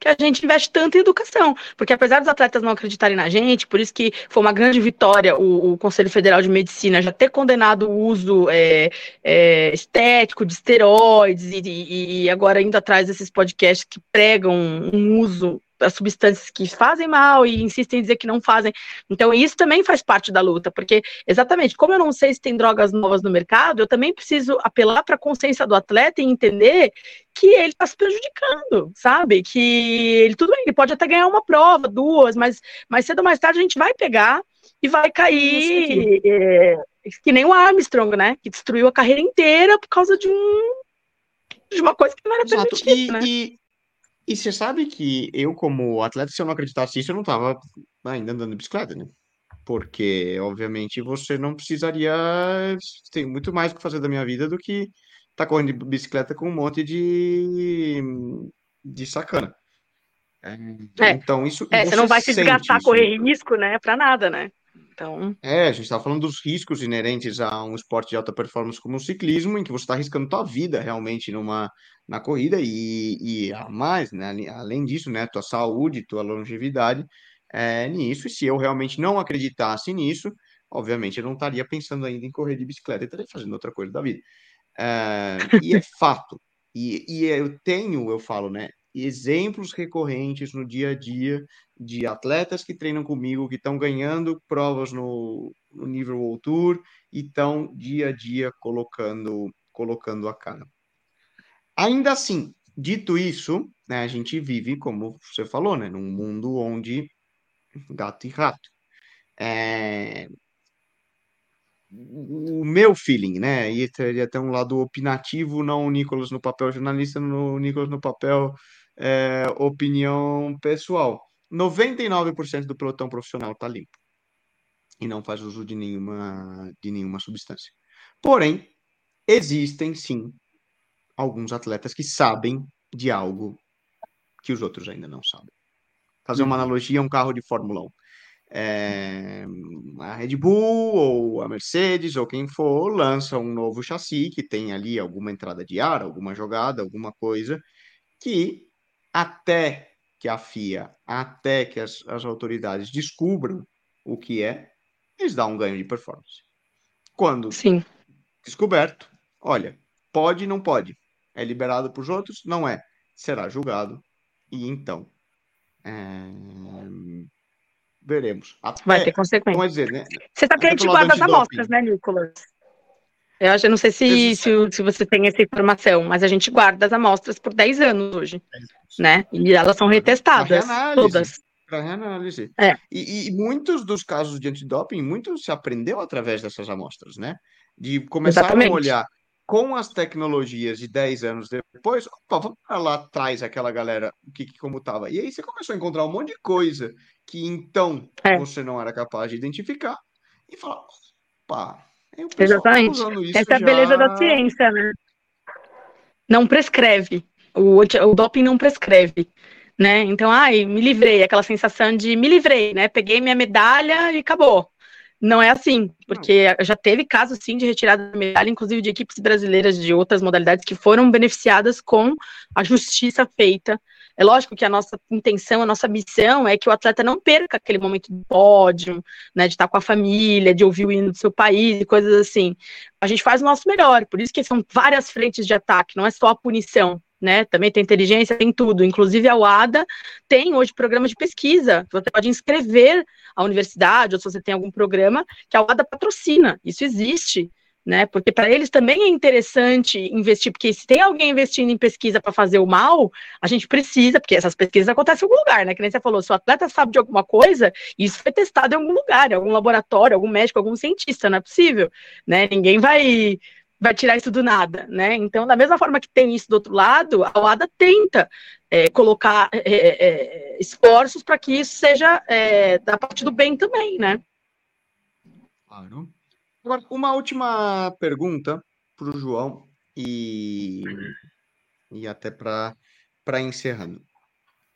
que a gente investe tanto em educação. Porque apesar dos atletas não acreditarem na gente, por isso que foi uma grande vitória o, o Conselho Federal de Medicina já ter condenado o uso é, é, estético de esteroides e, e, e, agora indo atrás desses podcasts que pregam um uso as substâncias que fazem mal e insistem em dizer que não fazem. Então, isso também faz parte da luta, porque, exatamente, como eu não sei se tem drogas novas no mercado, eu também preciso apelar para a consciência do atleta e entender que ele está se prejudicando, sabe? Que ele, tudo bem, ele pode até ganhar uma prova, duas, mas mais cedo ou mais tarde a gente vai pegar e vai cair, é, que nem o Armstrong, né? Que destruiu a carreira inteira por causa de um de uma coisa que não era permitida, né? E e você sabe que eu, como atleta, se eu não acreditasse nisso, eu não estava ainda andando de bicicleta, né? Porque, obviamente, você não precisaria. Tem muito mais o que fazer da minha vida do que estar tá correndo de bicicleta com um monte de, de sacana. É, é. Então, isso. É, você, você não vai se desgastar, correr risco, né? Para nada, né? Então... É, a gente está falando dos riscos inerentes a um esporte de alta performance como o ciclismo, em que você está arriscando tua vida realmente numa na corrida e, e a mais, né, além disso, né, tua saúde, tua longevidade é, nisso. E se eu realmente não acreditasse nisso, obviamente eu não estaria pensando ainda em correr de bicicleta, eu estaria fazendo outra coisa da vida. É, e é fato. E, e eu tenho, eu falo, né, exemplos recorrentes no dia a dia de atletas que treinam comigo, que estão ganhando provas no, no nível World Tour e estão dia a dia colocando, colocando a cara. Ainda assim, dito isso, né, a gente vive, como você falou, né, num mundo onde gato e rato. É... O meu feeling, né? E teria até um lado opinativo, não o Nicolas no papel jornalista, no Nicolas no papel é, opinião pessoal. 99% do pelotão profissional está limpo e não faz uso de nenhuma, de nenhuma substância. Porém, existem sim alguns atletas que sabem de algo que os outros ainda não sabem. Fazer uma uhum. analogia, um carro de Fórmula 1. É, a Red Bull ou a Mercedes ou quem for lança um novo chassi que tem ali alguma entrada de ar, alguma jogada, alguma coisa que até que a FIA, até que as, as autoridades descubram o que é, eles dão um ganho de performance. Quando Sim. descoberto, olha, pode, não pode. É liberado para os outros? Não é. Será julgado. E então, é... veremos. Até, Vai ter consequências. Dizer, né? Você sabe que a gente guarda as amostras, né, Nicolas? Eu acho, eu não sei se, se, se, você tem essa informação, mas a gente guarda as amostras por 10 anos hoje, né? E elas são retestadas, todas. Para reanálise. É. E, e, muitos dos casos de antidoping, muito se aprendeu através dessas amostras, né? De começar Exatamente. a olhar com as tecnologias de 10 anos depois, opa, vamos para lá atrás aquela galera, que, que como estava. E aí você começou a encontrar um monte de coisa que então é. você não era capaz de identificar e falar, opa, Exatamente. Essa é a beleza da ciência, né? Não prescreve. O, o doping não prescreve. Né? Então, ai, me livrei, aquela sensação de me livrei, né? Peguei minha medalha e acabou. Não é assim, porque já teve casos sim de retirada da medalha, inclusive de equipes brasileiras de outras modalidades que foram beneficiadas com a justiça feita é lógico que a nossa intenção, a nossa missão é que o atleta não perca aquele momento do pódio, né, de estar com a família, de ouvir o hino do seu país e coisas assim. A gente faz o nosso melhor, por isso que são várias frentes de ataque, não é só a punição, né? Também tem inteligência, tem tudo. Inclusive a UADA tem hoje programa de pesquisa. Você pode inscrever a universidade, ou se você tem algum programa que a UADA patrocina. Isso existe né? Porque para eles também é interessante investir, porque se tem alguém investindo em pesquisa para fazer o mal, a gente precisa, porque essas pesquisas acontecem em algum lugar, né? Que nem você falou, se o atleta sabe de alguma coisa, isso foi testado em algum lugar, em algum laboratório, algum médico, algum cientista, não é possível, né? Ninguém vai vai tirar isso do nada, né? Então, da mesma forma que tem isso do outro lado, a OADA tenta é, colocar é, é, é esforços para que isso seja é, da parte do bem também, né? Claro. Agora, uma última pergunta para o João e, e até para encerrando.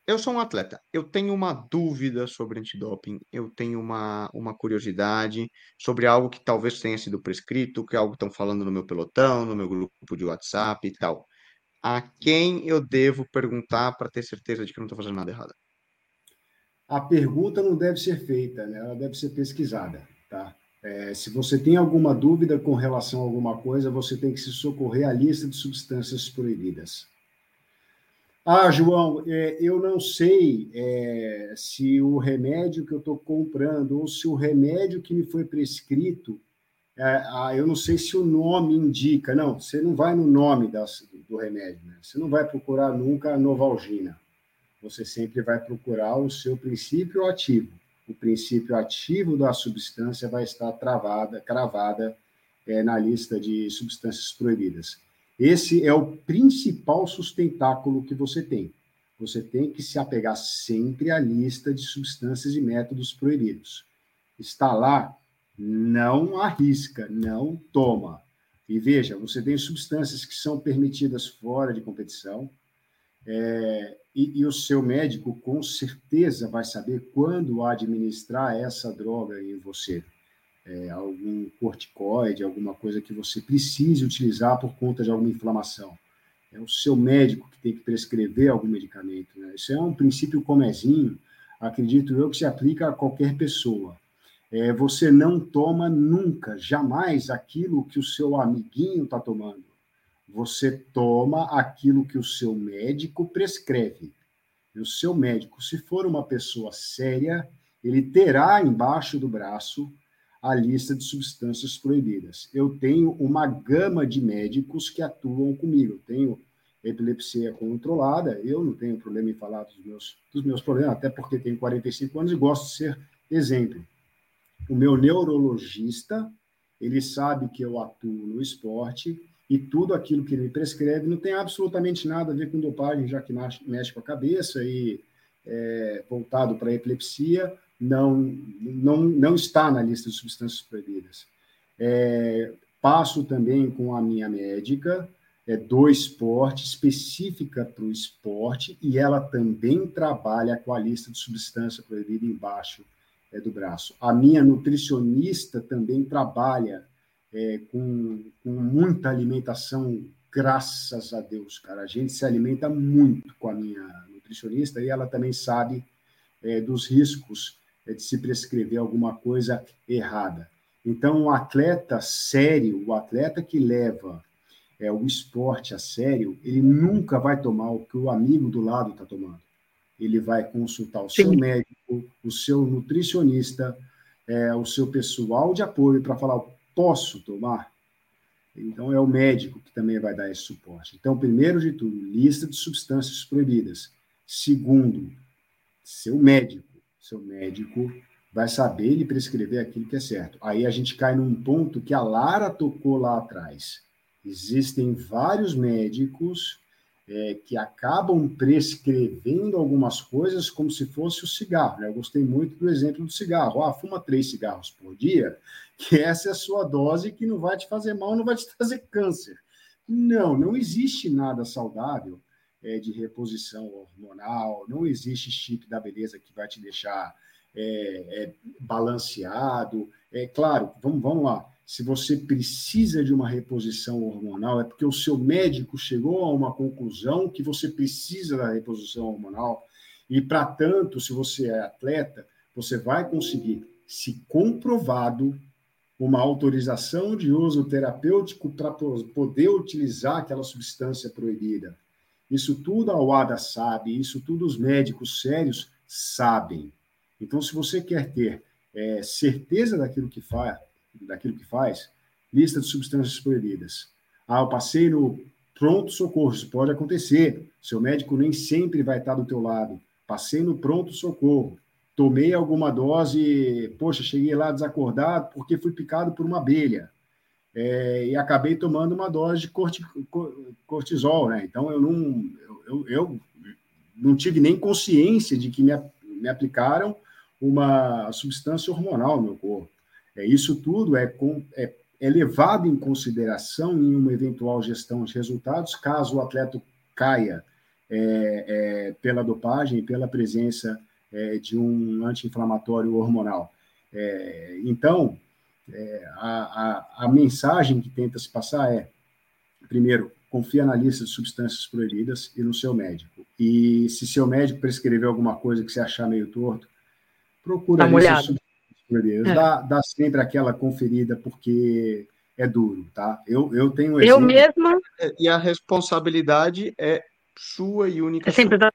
Eu sou um atleta, eu tenho uma dúvida sobre antidoping, eu tenho uma, uma curiosidade sobre algo que talvez tenha sido prescrito, que é algo estão falando no meu pelotão, no meu grupo de WhatsApp e tal. A quem eu devo perguntar para ter certeza de que não estou fazendo nada errado? A pergunta não deve ser feita, né? ela deve ser pesquisada. Tá? É, se você tem alguma dúvida com relação a alguma coisa, você tem que se socorrer à lista de substâncias proibidas. Ah, João, é, eu não sei é, se o remédio que eu estou comprando ou se o remédio que me foi prescrito, é, eu não sei se o nome indica. Não, você não vai no nome das, do remédio, né? Você não vai procurar nunca a Novalgina. Você sempre vai procurar o seu princípio ativo o princípio ativo da substância vai estar travada, cravada é, na lista de substâncias proibidas. Esse é o principal sustentáculo que você tem. Você tem que se apegar sempre à lista de substâncias e métodos proibidos. Está lá, não arrisca, não toma. E veja, você tem substâncias que são permitidas fora de competição, é, e, e, o seu médico com certeza vai saber quando administrar essa droga em você. É, algum corticoide, alguma coisa que você precise utilizar por conta de alguma inflamação. É o seu médico que tem que prescrever algum medicamento. Né? Isso é um princípio comezinho, acredito eu, que se aplica a qualquer pessoa. É, você não toma nunca, jamais, aquilo que o seu amiguinho está tomando você toma aquilo que o seu médico prescreve. E o seu médico, se for uma pessoa séria, ele terá embaixo do braço a lista de substâncias proibidas. Eu tenho uma gama de médicos que atuam comigo. Eu tenho epilepsia controlada, eu não tenho problema em falar dos meus, dos meus problemas, até porque tenho 45 anos e gosto de ser exemplo. O meu neurologista, ele sabe que eu atuo no esporte, e tudo aquilo que ele prescreve não tem absolutamente nada a ver com dopagem, já que mexe com a cabeça e é, voltado para a epilepsia, não, não, não está na lista de substâncias proibidas. É, passo também com a minha médica é, do esporte, específica para o esporte, e ela também trabalha com a lista de substância proibida embaixo é, do braço. A minha nutricionista também trabalha é, com, com muita alimentação, graças a Deus, cara. A gente se alimenta muito com a minha nutricionista e ela também sabe é, dos riscos é, de se prescrever alguma coisa errada. Então, o atleta sério, o atleta que leva é, o esporte a sério, ele nunca vai tomar o que o amigo do lado está tomando. Ele vai consultar o Sim. seu médico, o seu nutricionista, é, o seu pessoal de apoio para falar posso tomar? Então, é o médico que também vai dar esse suporte. Então, primeiro de tudo, lista de substâncias proibidas. Segundo, seu médico. Seu médico vai saber lhe prescrever aquilo que é certo. Aí a gente cai num ponto que a Lara tocou lá atrás. Existem vários médicos é, que acabam prescrevendo algumas coisas como se fosse o cigarro. Né? Eu gostei muito do exemplo do cigarro. Ah, fuma três cigarros por dia, que essa é a sua dose que não vai te fazer mal, não vai te trazer câncer. Não, não existe nada saudável é, de reposição hormonal, não existe chip da beleza que vai te deixar é, é balanceado. É claro, vamos, vamos lá se você precisa de uma reposição hormonal, é porque o seu médico chegou a uma conclusão que você precisa da reposição hormonal. E, para tanto, se você é atleta, você vai conseguir, se comprovado, uma autorização de uso terapêutico para poder utilizar aquela substância proibida. Isso tudo a UADA sabe, isso tudo os médicos sérios sabem. Então, se você quer ter é, certeza daquilo que faz, daquilo que faz, lista de substâncias proibidas. Ah, eu passei no pronto-socorro, isso pode acontecer. Seu médico nem sempre vai estar do teu lado. Passei no pronto-socorro, tomei alguma dose, poxa, cheguei lá desacordado porque fui picado por uma abelha. É, e acabei tomando uma dose de cortisol, né? Então eu não, eu, eu não tive nem consciência de que me, me aplicaram uma substância hormonal no meu corpo. É, isso tudo é, com, é, é levado em consideração em uma eventual gestão de resultados, caso o atleta caia é, é, pela dopagem e pela presença é, de um anti-inflamatório hormonal. É, então, é, a, a, a, mensagem que tenta se passar é, primeiro, confia na lista de substâncias proibidas e no seu médico. E se seu médico prescrever alguma coisa que você achar meio torto, procura a lista de substâncias proibidas. É. Dá, dá sempre aquela conferida, porque é duro, tá? Eu, eu tenho um Eu mesma. E a responsabilidade é sua e única. É sempre da,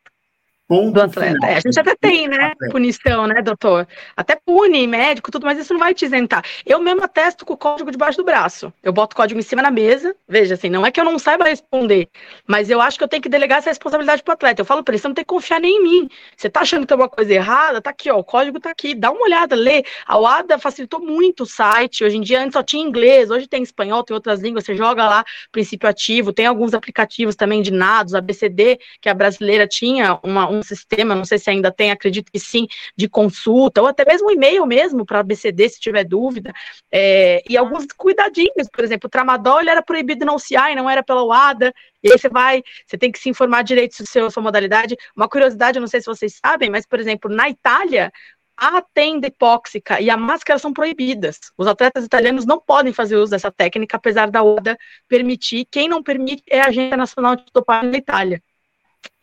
Ponto do atleta. É, a gente até tem, né, punição, né, doutor? Até pune, médico, tudo, mas isso não vai te isentar. Eu mesmo atesto com o código debaixo do braço. Eu boto o código em cima da mesa, veja, assim, não é que eu não saiba responder, mas eu acho que eu tenho que delegar essa responsabilidade pro atleta. Eu falo para ele, você não tem que confiar nem em mim. Você tá achando que tem alguma coisa errada? Tá aqui, ó, o código tá aqui, dá uma olhada, lê. A UADA facilitou muito o site, hoje em dia antes só tinha inglês, hoje tem espanhol, tem outras línguas, você joga lá princípio ativo, tem alguns aplicativos também de NADOS, ABCD, que a brasileira tinha uma, um sistema, não sei se ainda tem, acredito que sim, de consulta, ou até mesmo um e-mail mesmo para a BCD, se tiver dúvida, é, e alguns cuidadinhos, por exemplo, o tramadol ele era proibido no UCI, não era pela UADA, e aí você vai, você tem que se informar direito sobre a sua modalidade. Uma curiosidade, eu não sei se vocês sabem, mas, por exemplo, na Itália, a tenda hipóxica e a máscara são proibidas. Os atletas italianos não podem fazer uso dessa técnica, apesar da ODA permitir. Quem não permite é a Agência Nacional de Dopagem da Itália.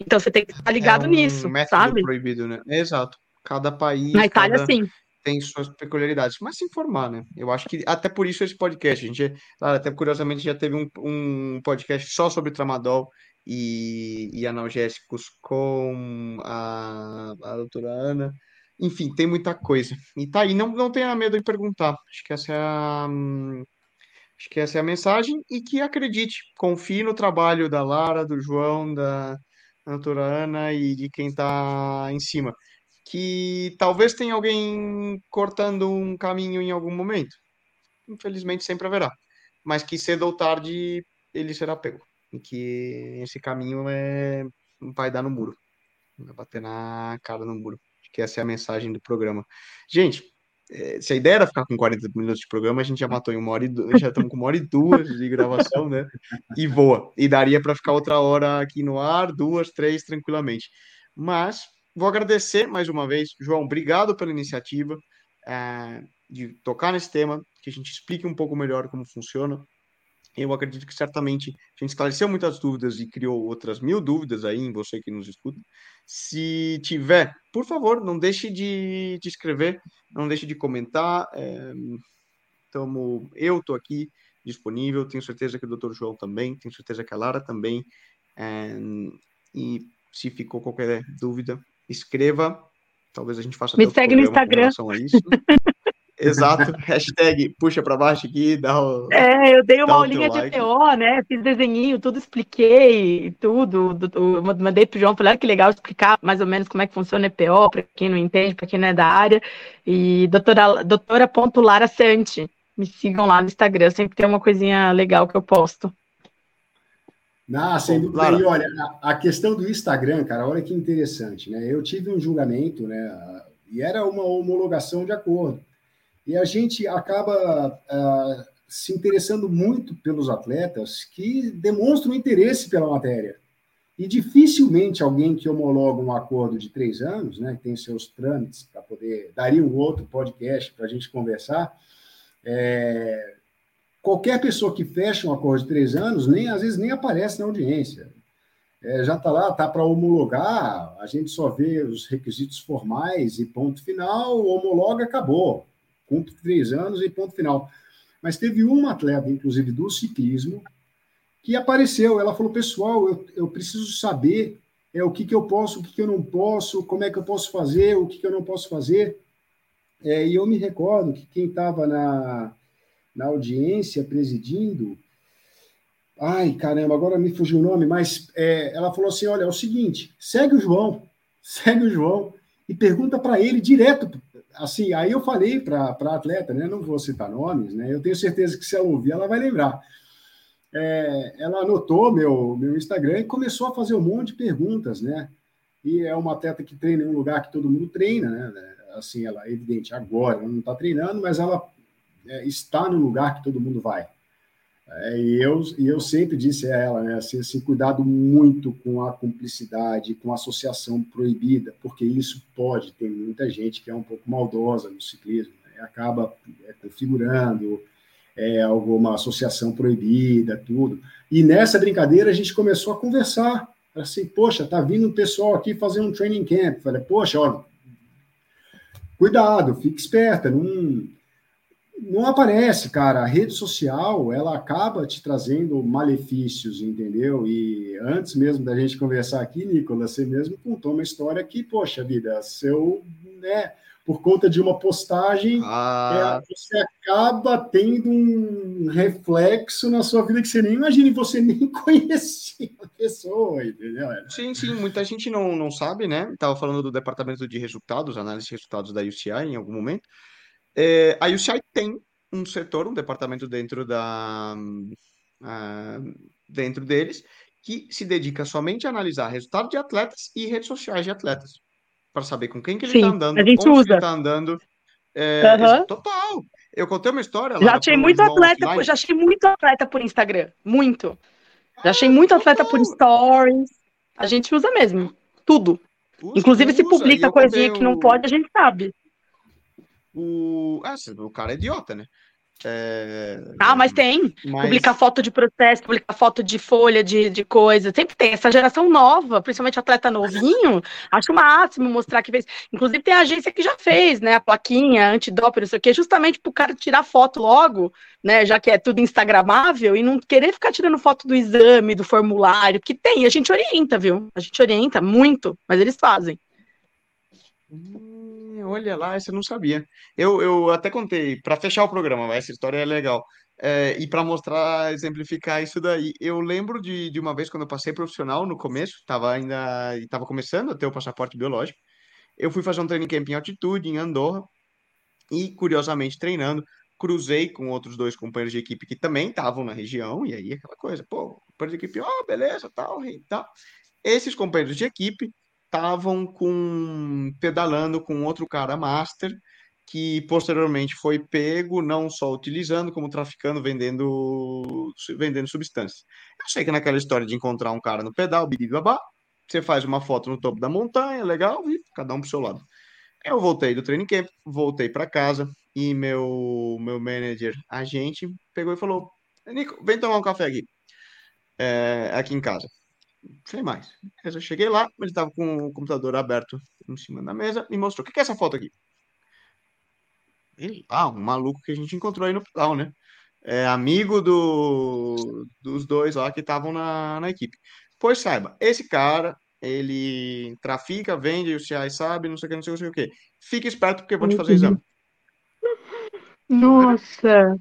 Então você tem que estar ligado é um nisso, sabe? proibido, né? Exato. Cada país. Na Itália, cada... sim tem suas peculiaridades, mas se informar, né? Eu acho que até por isso esse podcast, a gente, até curiosamente já teve um, um podcast só sobre tramadol e, e analgésicos com a, a doutora Ana. Enfim, tem muita coisa. E tá aí, não, não tenha medo de perguntar. Acho que essa é a, acho que essa é a mensagem e que acredite, confie no trabalho da Lara, do João, da, doutora Ana e de quem está em cima. Que talvez tenha alguém cortando um caminho em algum momento. Infelizmente sempre haverá. Mas que cedo ou tarde ele será pego. E que esse caminho é vai dar no muro. Vai bater na cara no muro. Que essa é a mensagem do programa. Gente, se a ideia era ficar com 40 minutos de programa, a gente já matou em uma hora e duas, já estamos com uma hora e duas de gravação, né? E voa. E daria para ficar outra hora aqui no ar, duas, três, tranquilamente. Mas vou agradecer mais uma vez, João, obrigado pela iniciativa é, de tocar nesse tema, que a gente explique um pouco melhor como funciona. Eu acredito que certamente a gente esclareceu muitas dúvidas e criou outras mil dúvidas aí em você que nos escuta. Se tiver, por favor, não deixe de, de escrever, não deixe de comentar. É, tamo, eu estou aqui disponível, tenho certeza que o Dr. João também, tenho certeza que a Lara também. É, e se ficou qualquer dúvida, escreva. Talvez a gente faça. Me segue no Instagram. Exato, hashtag puxa para baixo aqui, dá o. É, eu dei uma aulinha de like. PO, né? Fiz desenho, tudo expliquei, tudo. Mandei pro João, falei, ah, que legal explicar mais ou menos como é que funciona EPO, para quem não entende, para quem não é da área. E doutora, doutora Lara Sante, me sigam lá no Instagram, sempre tem uma coisinha legal que eu posto. Ah, sem dúvida. E olha, a, a questão do Instagram, cara, olha que interessante, né? Eu tive um julgamento, né? E era uma homologação de acordo. E a gente acaba uh, se interessando muito pelos atletas que demonstram interesse pela matéria. E dificilmente alguém que homologa um acordo de três anos, né, que tem seus trâmites para poder. daria um outro podcast para a gente conversar. É, qualquer pessoa que fecha um acordo de três anos, nem às vezes nem aparece na audiência. É, já está lá, está para homologar, a gente só vê os requisitos formais e ponto final, homologa, acabou cumpre três anos e ponto final. Mas teve uma atleta, inclusive do ciclismo, que apareceu. Ela falou: pessoal, eu, eu preciso saber é, o que, que eu posso, o que, que eu não posso, como é que eu posso fazer, o que, que eu não posso fazer. É, e eu me recordo que quem estava na, na audiência, presidindo. Ai, caramba, agora me fugiu o nome, mas é, ela falou assim: olha, é o seguinte, segue o João, segue o João e pergunta para ele direto. Assim, aí eu falei para a atleta, né? Não vou citar nomes, né? Eu tenho certeza que se ela ouvir, ela vai lembrar. É, ela anotou meu, meu Instagram e começou a fazer um monte de perguntas, né? E é uma atleta que treina em um lugar que todo mundo treina, né? Assim, ela evidente agora, ela não está treinando, mas ela é, está no lugar que todo mundo vai. É, e, eu, eu sempre disse a ela, né, assim, assim, cuidado muito com a cumplicidade, com a associação proibida, porque isso pode, tem muita gente que é um pouco maldosa no ciclismo, né, acaba é, configurando é, alguma associação proibida, tudo. E nessa brincadeira a gente começou a conversar, assim, poxa, tá vindo um pessoal aqui fazer um training camp. Falei, poxa, olha, cuidado, fique esperta, não não aparece, cara. A rede social, ela acaba te trazendo malefícios, entendeu? E antes mesmo da gente conversar aqui, Nicolas, você mesmo contou uma história que, poxa vida, seu, né, por conta de uma postagem, ah. é, você acaba tendo um reflexo na sua vida que você nem imagina e você nem conhecia a pessoa, entendeu? Sim, sim, muita gente não, não sabe, né? Estava falando do departamento de resultados, análise de resultados da UCI em algum momento. É, a UCI tem um setor, um departamento dentro da uh, dentro deles que se dedica somente a analisar resultados de atletas e redes sociais de atletas para saber com quem que ele está andando, a gente onde usa. ele está andando. É, uhum. Total. Eu contei uma história. Já achei muito atleta, por, já achei muito atleta por Instagram, muito. Já achei muito atleta por stories. A gente usa mesmo, tudo. Usa, Inclusive, se publica coisinha que não pode, a gente sabe. O, ah, o cara é idiota, né? É... Ah, mas tem. Mas... Publicar foto de processo, publicar foto de folha, de, de coisa. Sempre tem. Essa geração nova, principalmente atleta novinho, acho o máximo mostrar que fez. Inclusive, tem a agência que já fez, né? A plaquinha, antidoping, não sei o quê, justamente para o cara tirar foto logo, né? Já que é tudo Instagramável, e não querer ficar tirando foto do exame, do formulário, que tem. A gente orienta, viu? A gente orienta muito, mas eles fazem. Hum olha lá, essa eu não sabia. Eu, eu até contei, para fechar o programa, essa história é legal. É, e para mostrar, exemplificar isso daí, eu lembro de, de uma vez quando eu passei profissional no começo, estava ainda estava começando a ter o passaporte biológico. Eu fui fazer um training camp em altitude, em Andorra, e curiosamente treinando, cruzei com outros dois companheiros de equipe que também estavam na região, e aí aquela coisa, pô, companheiro de equipe, ó, oh, beleza, tal, tal. Esses companheiros de equipe estavam com pedalando com outro cara master que posteriormente foi pego não só utilizando como traficando, vendendo vendendo substâncias. Eu sei que naquela história de encontrar um cara no pedal, babá, você faz uma foto no topo da montanha, legal, e cada um pro seu lado. Eu voltei do training camp, voltei para casa e meu meu manager, agente, pegou e falou: "Nico, vem tomar um café aqui. É, aqui em casa sei mais. Eu cheguei lá, ele estava com o computador aberto em cima da mesa e mostrou: o que é essa foto aqui? Ele, ah, um maluco que a gente encontrou aí no pedal, né? É amigo do, dos dois lá que estavam na, na equipe. Pois saiba, esse cara, ele trafica, vende, o CI sabe, não sei o que, não sei, não sei o que. Fique esperto porque vão te fazer exame. Nossa!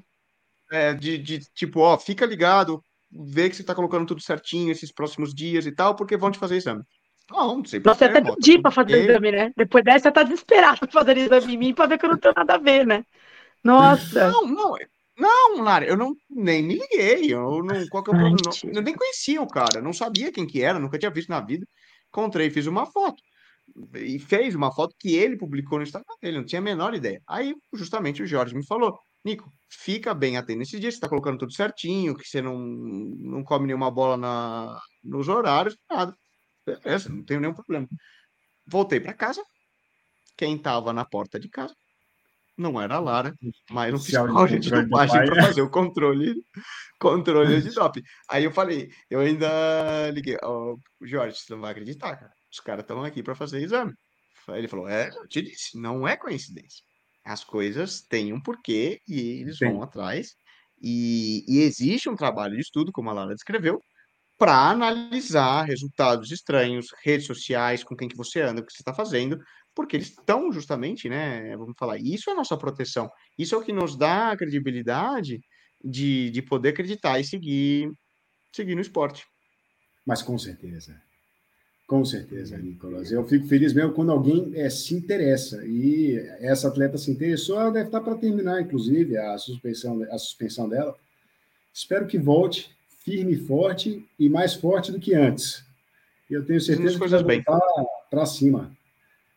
É, de, de tipo, ó, fica ligado, ver que você está colocando tudo certinho esses próximos dias e tal, porque vão te fazer exame. Não, não sei. Nossa, até pedi para fazer exame, né? Depois dessa, tá desesperado para fazer exame em mim para ver que eu não tenho nada a ver, né? Nossa. Não, não. Não, Lara, eu não nem me liguei. Eu não, qual que é o problema? eu nem conhecia o cara, não sabia quem que era, nunca tinha visto na vida. Encontrei, fiz uma foto. E fez uma foto que ele publicou no Instagram dele, não tinha a menor ideia. Aí, justamente, o Jorge me falou: Nico, fica bem atento nesses dias, você está colocando tudo certinho, que você não, não come nenhuma bola na, nos horários, nada. Beleza, não tenho nenhum problema. Voltei para casa. Quem estava na porta de casa não era a Lara, mas um fiscal de dopagem para fazer o controle, controle de doping. Aí eu falei, eu ainda liguei, oh, Jorge, você não vai acreditar, cara. Os caras estão aqui para fazer exame. Ele falou, é, eu te disse, não é coincidência as coisas têm um porquê e eles Sim. vão atrás. E, e, existe um trabalho de estudo, como a Lara descreveu, para analisar resultados estranhos, redes sociais, com quem que você anda, o que você está fazendo, porque eles estão justamente, né? Vamos falar, isso é a nossa proteção, isso é o que nos dá a credibilidade de, de poder acreditar e seguir, seguir no esporte. Mas com certeza. Com certeza, Nicolas. Eu fico feliz mesmo quando alguém é, se interessa. E essa atleta se interessou, ela deve estar para terminar, inclusive, a suspensão, a suspensão dela. Espero que volte firme e forte e mais forte do que antes. Eu tenho certeza que vai voltar para cima.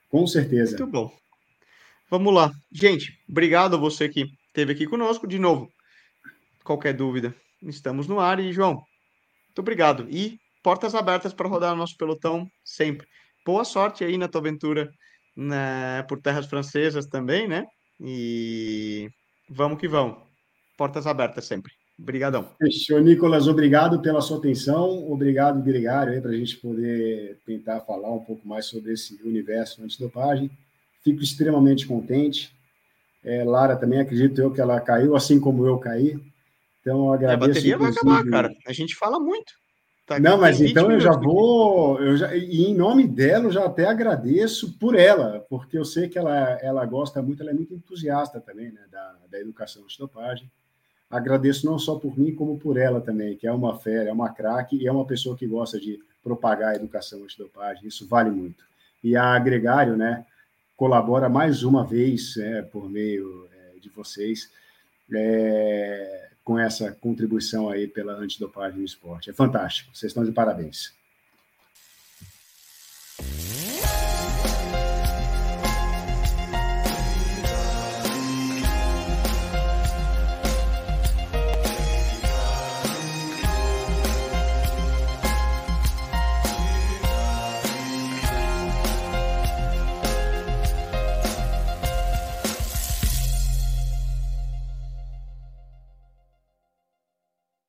Com certeza. Muito bom. Vamos lá. Gente, obrigado a você que esteve aqui conosco. De novo, qualquer dúvida, estamos no ar. E, João, muito obrigado. E portas abertas para rodar o nosso pelotão sempre. Boa sorte aí na tua aventura né, por terras francesas também, né? E vamos que vamos. Portas abertas sempre. Obrigadão. Fechou, Nicolas. Obrigado pela sua atenção. Obrigado, Gregário, para a gente poder tentar falar um pouco mais sobre esse universo antidopagem. Fico extremamente contente. É, Lara também, acredito eu que ela caiu, assim como eu caí. Então, agradeço. A bateria vai acabar, cara. A gente fala muito. Tá Não, mas então eu já vou. Eu já, e em nome dela, eu já até agradeço por ela, porque eu sei que ela, ela gosta muito, ela é muito entusiasta também né, da, da educação antidopagem agradeço não só por mim, como por ela também, que é uma fera, é uma craque e é uma pessoa que gosta de propagar a educação antidopagem. Isso vale muito. E a Gregário, né, colabora mais uma vez é, por meio é, de vocês é, com essa contribuição aí pela antidopagem no esporte. É fantástico. Vocês estão de parabéns.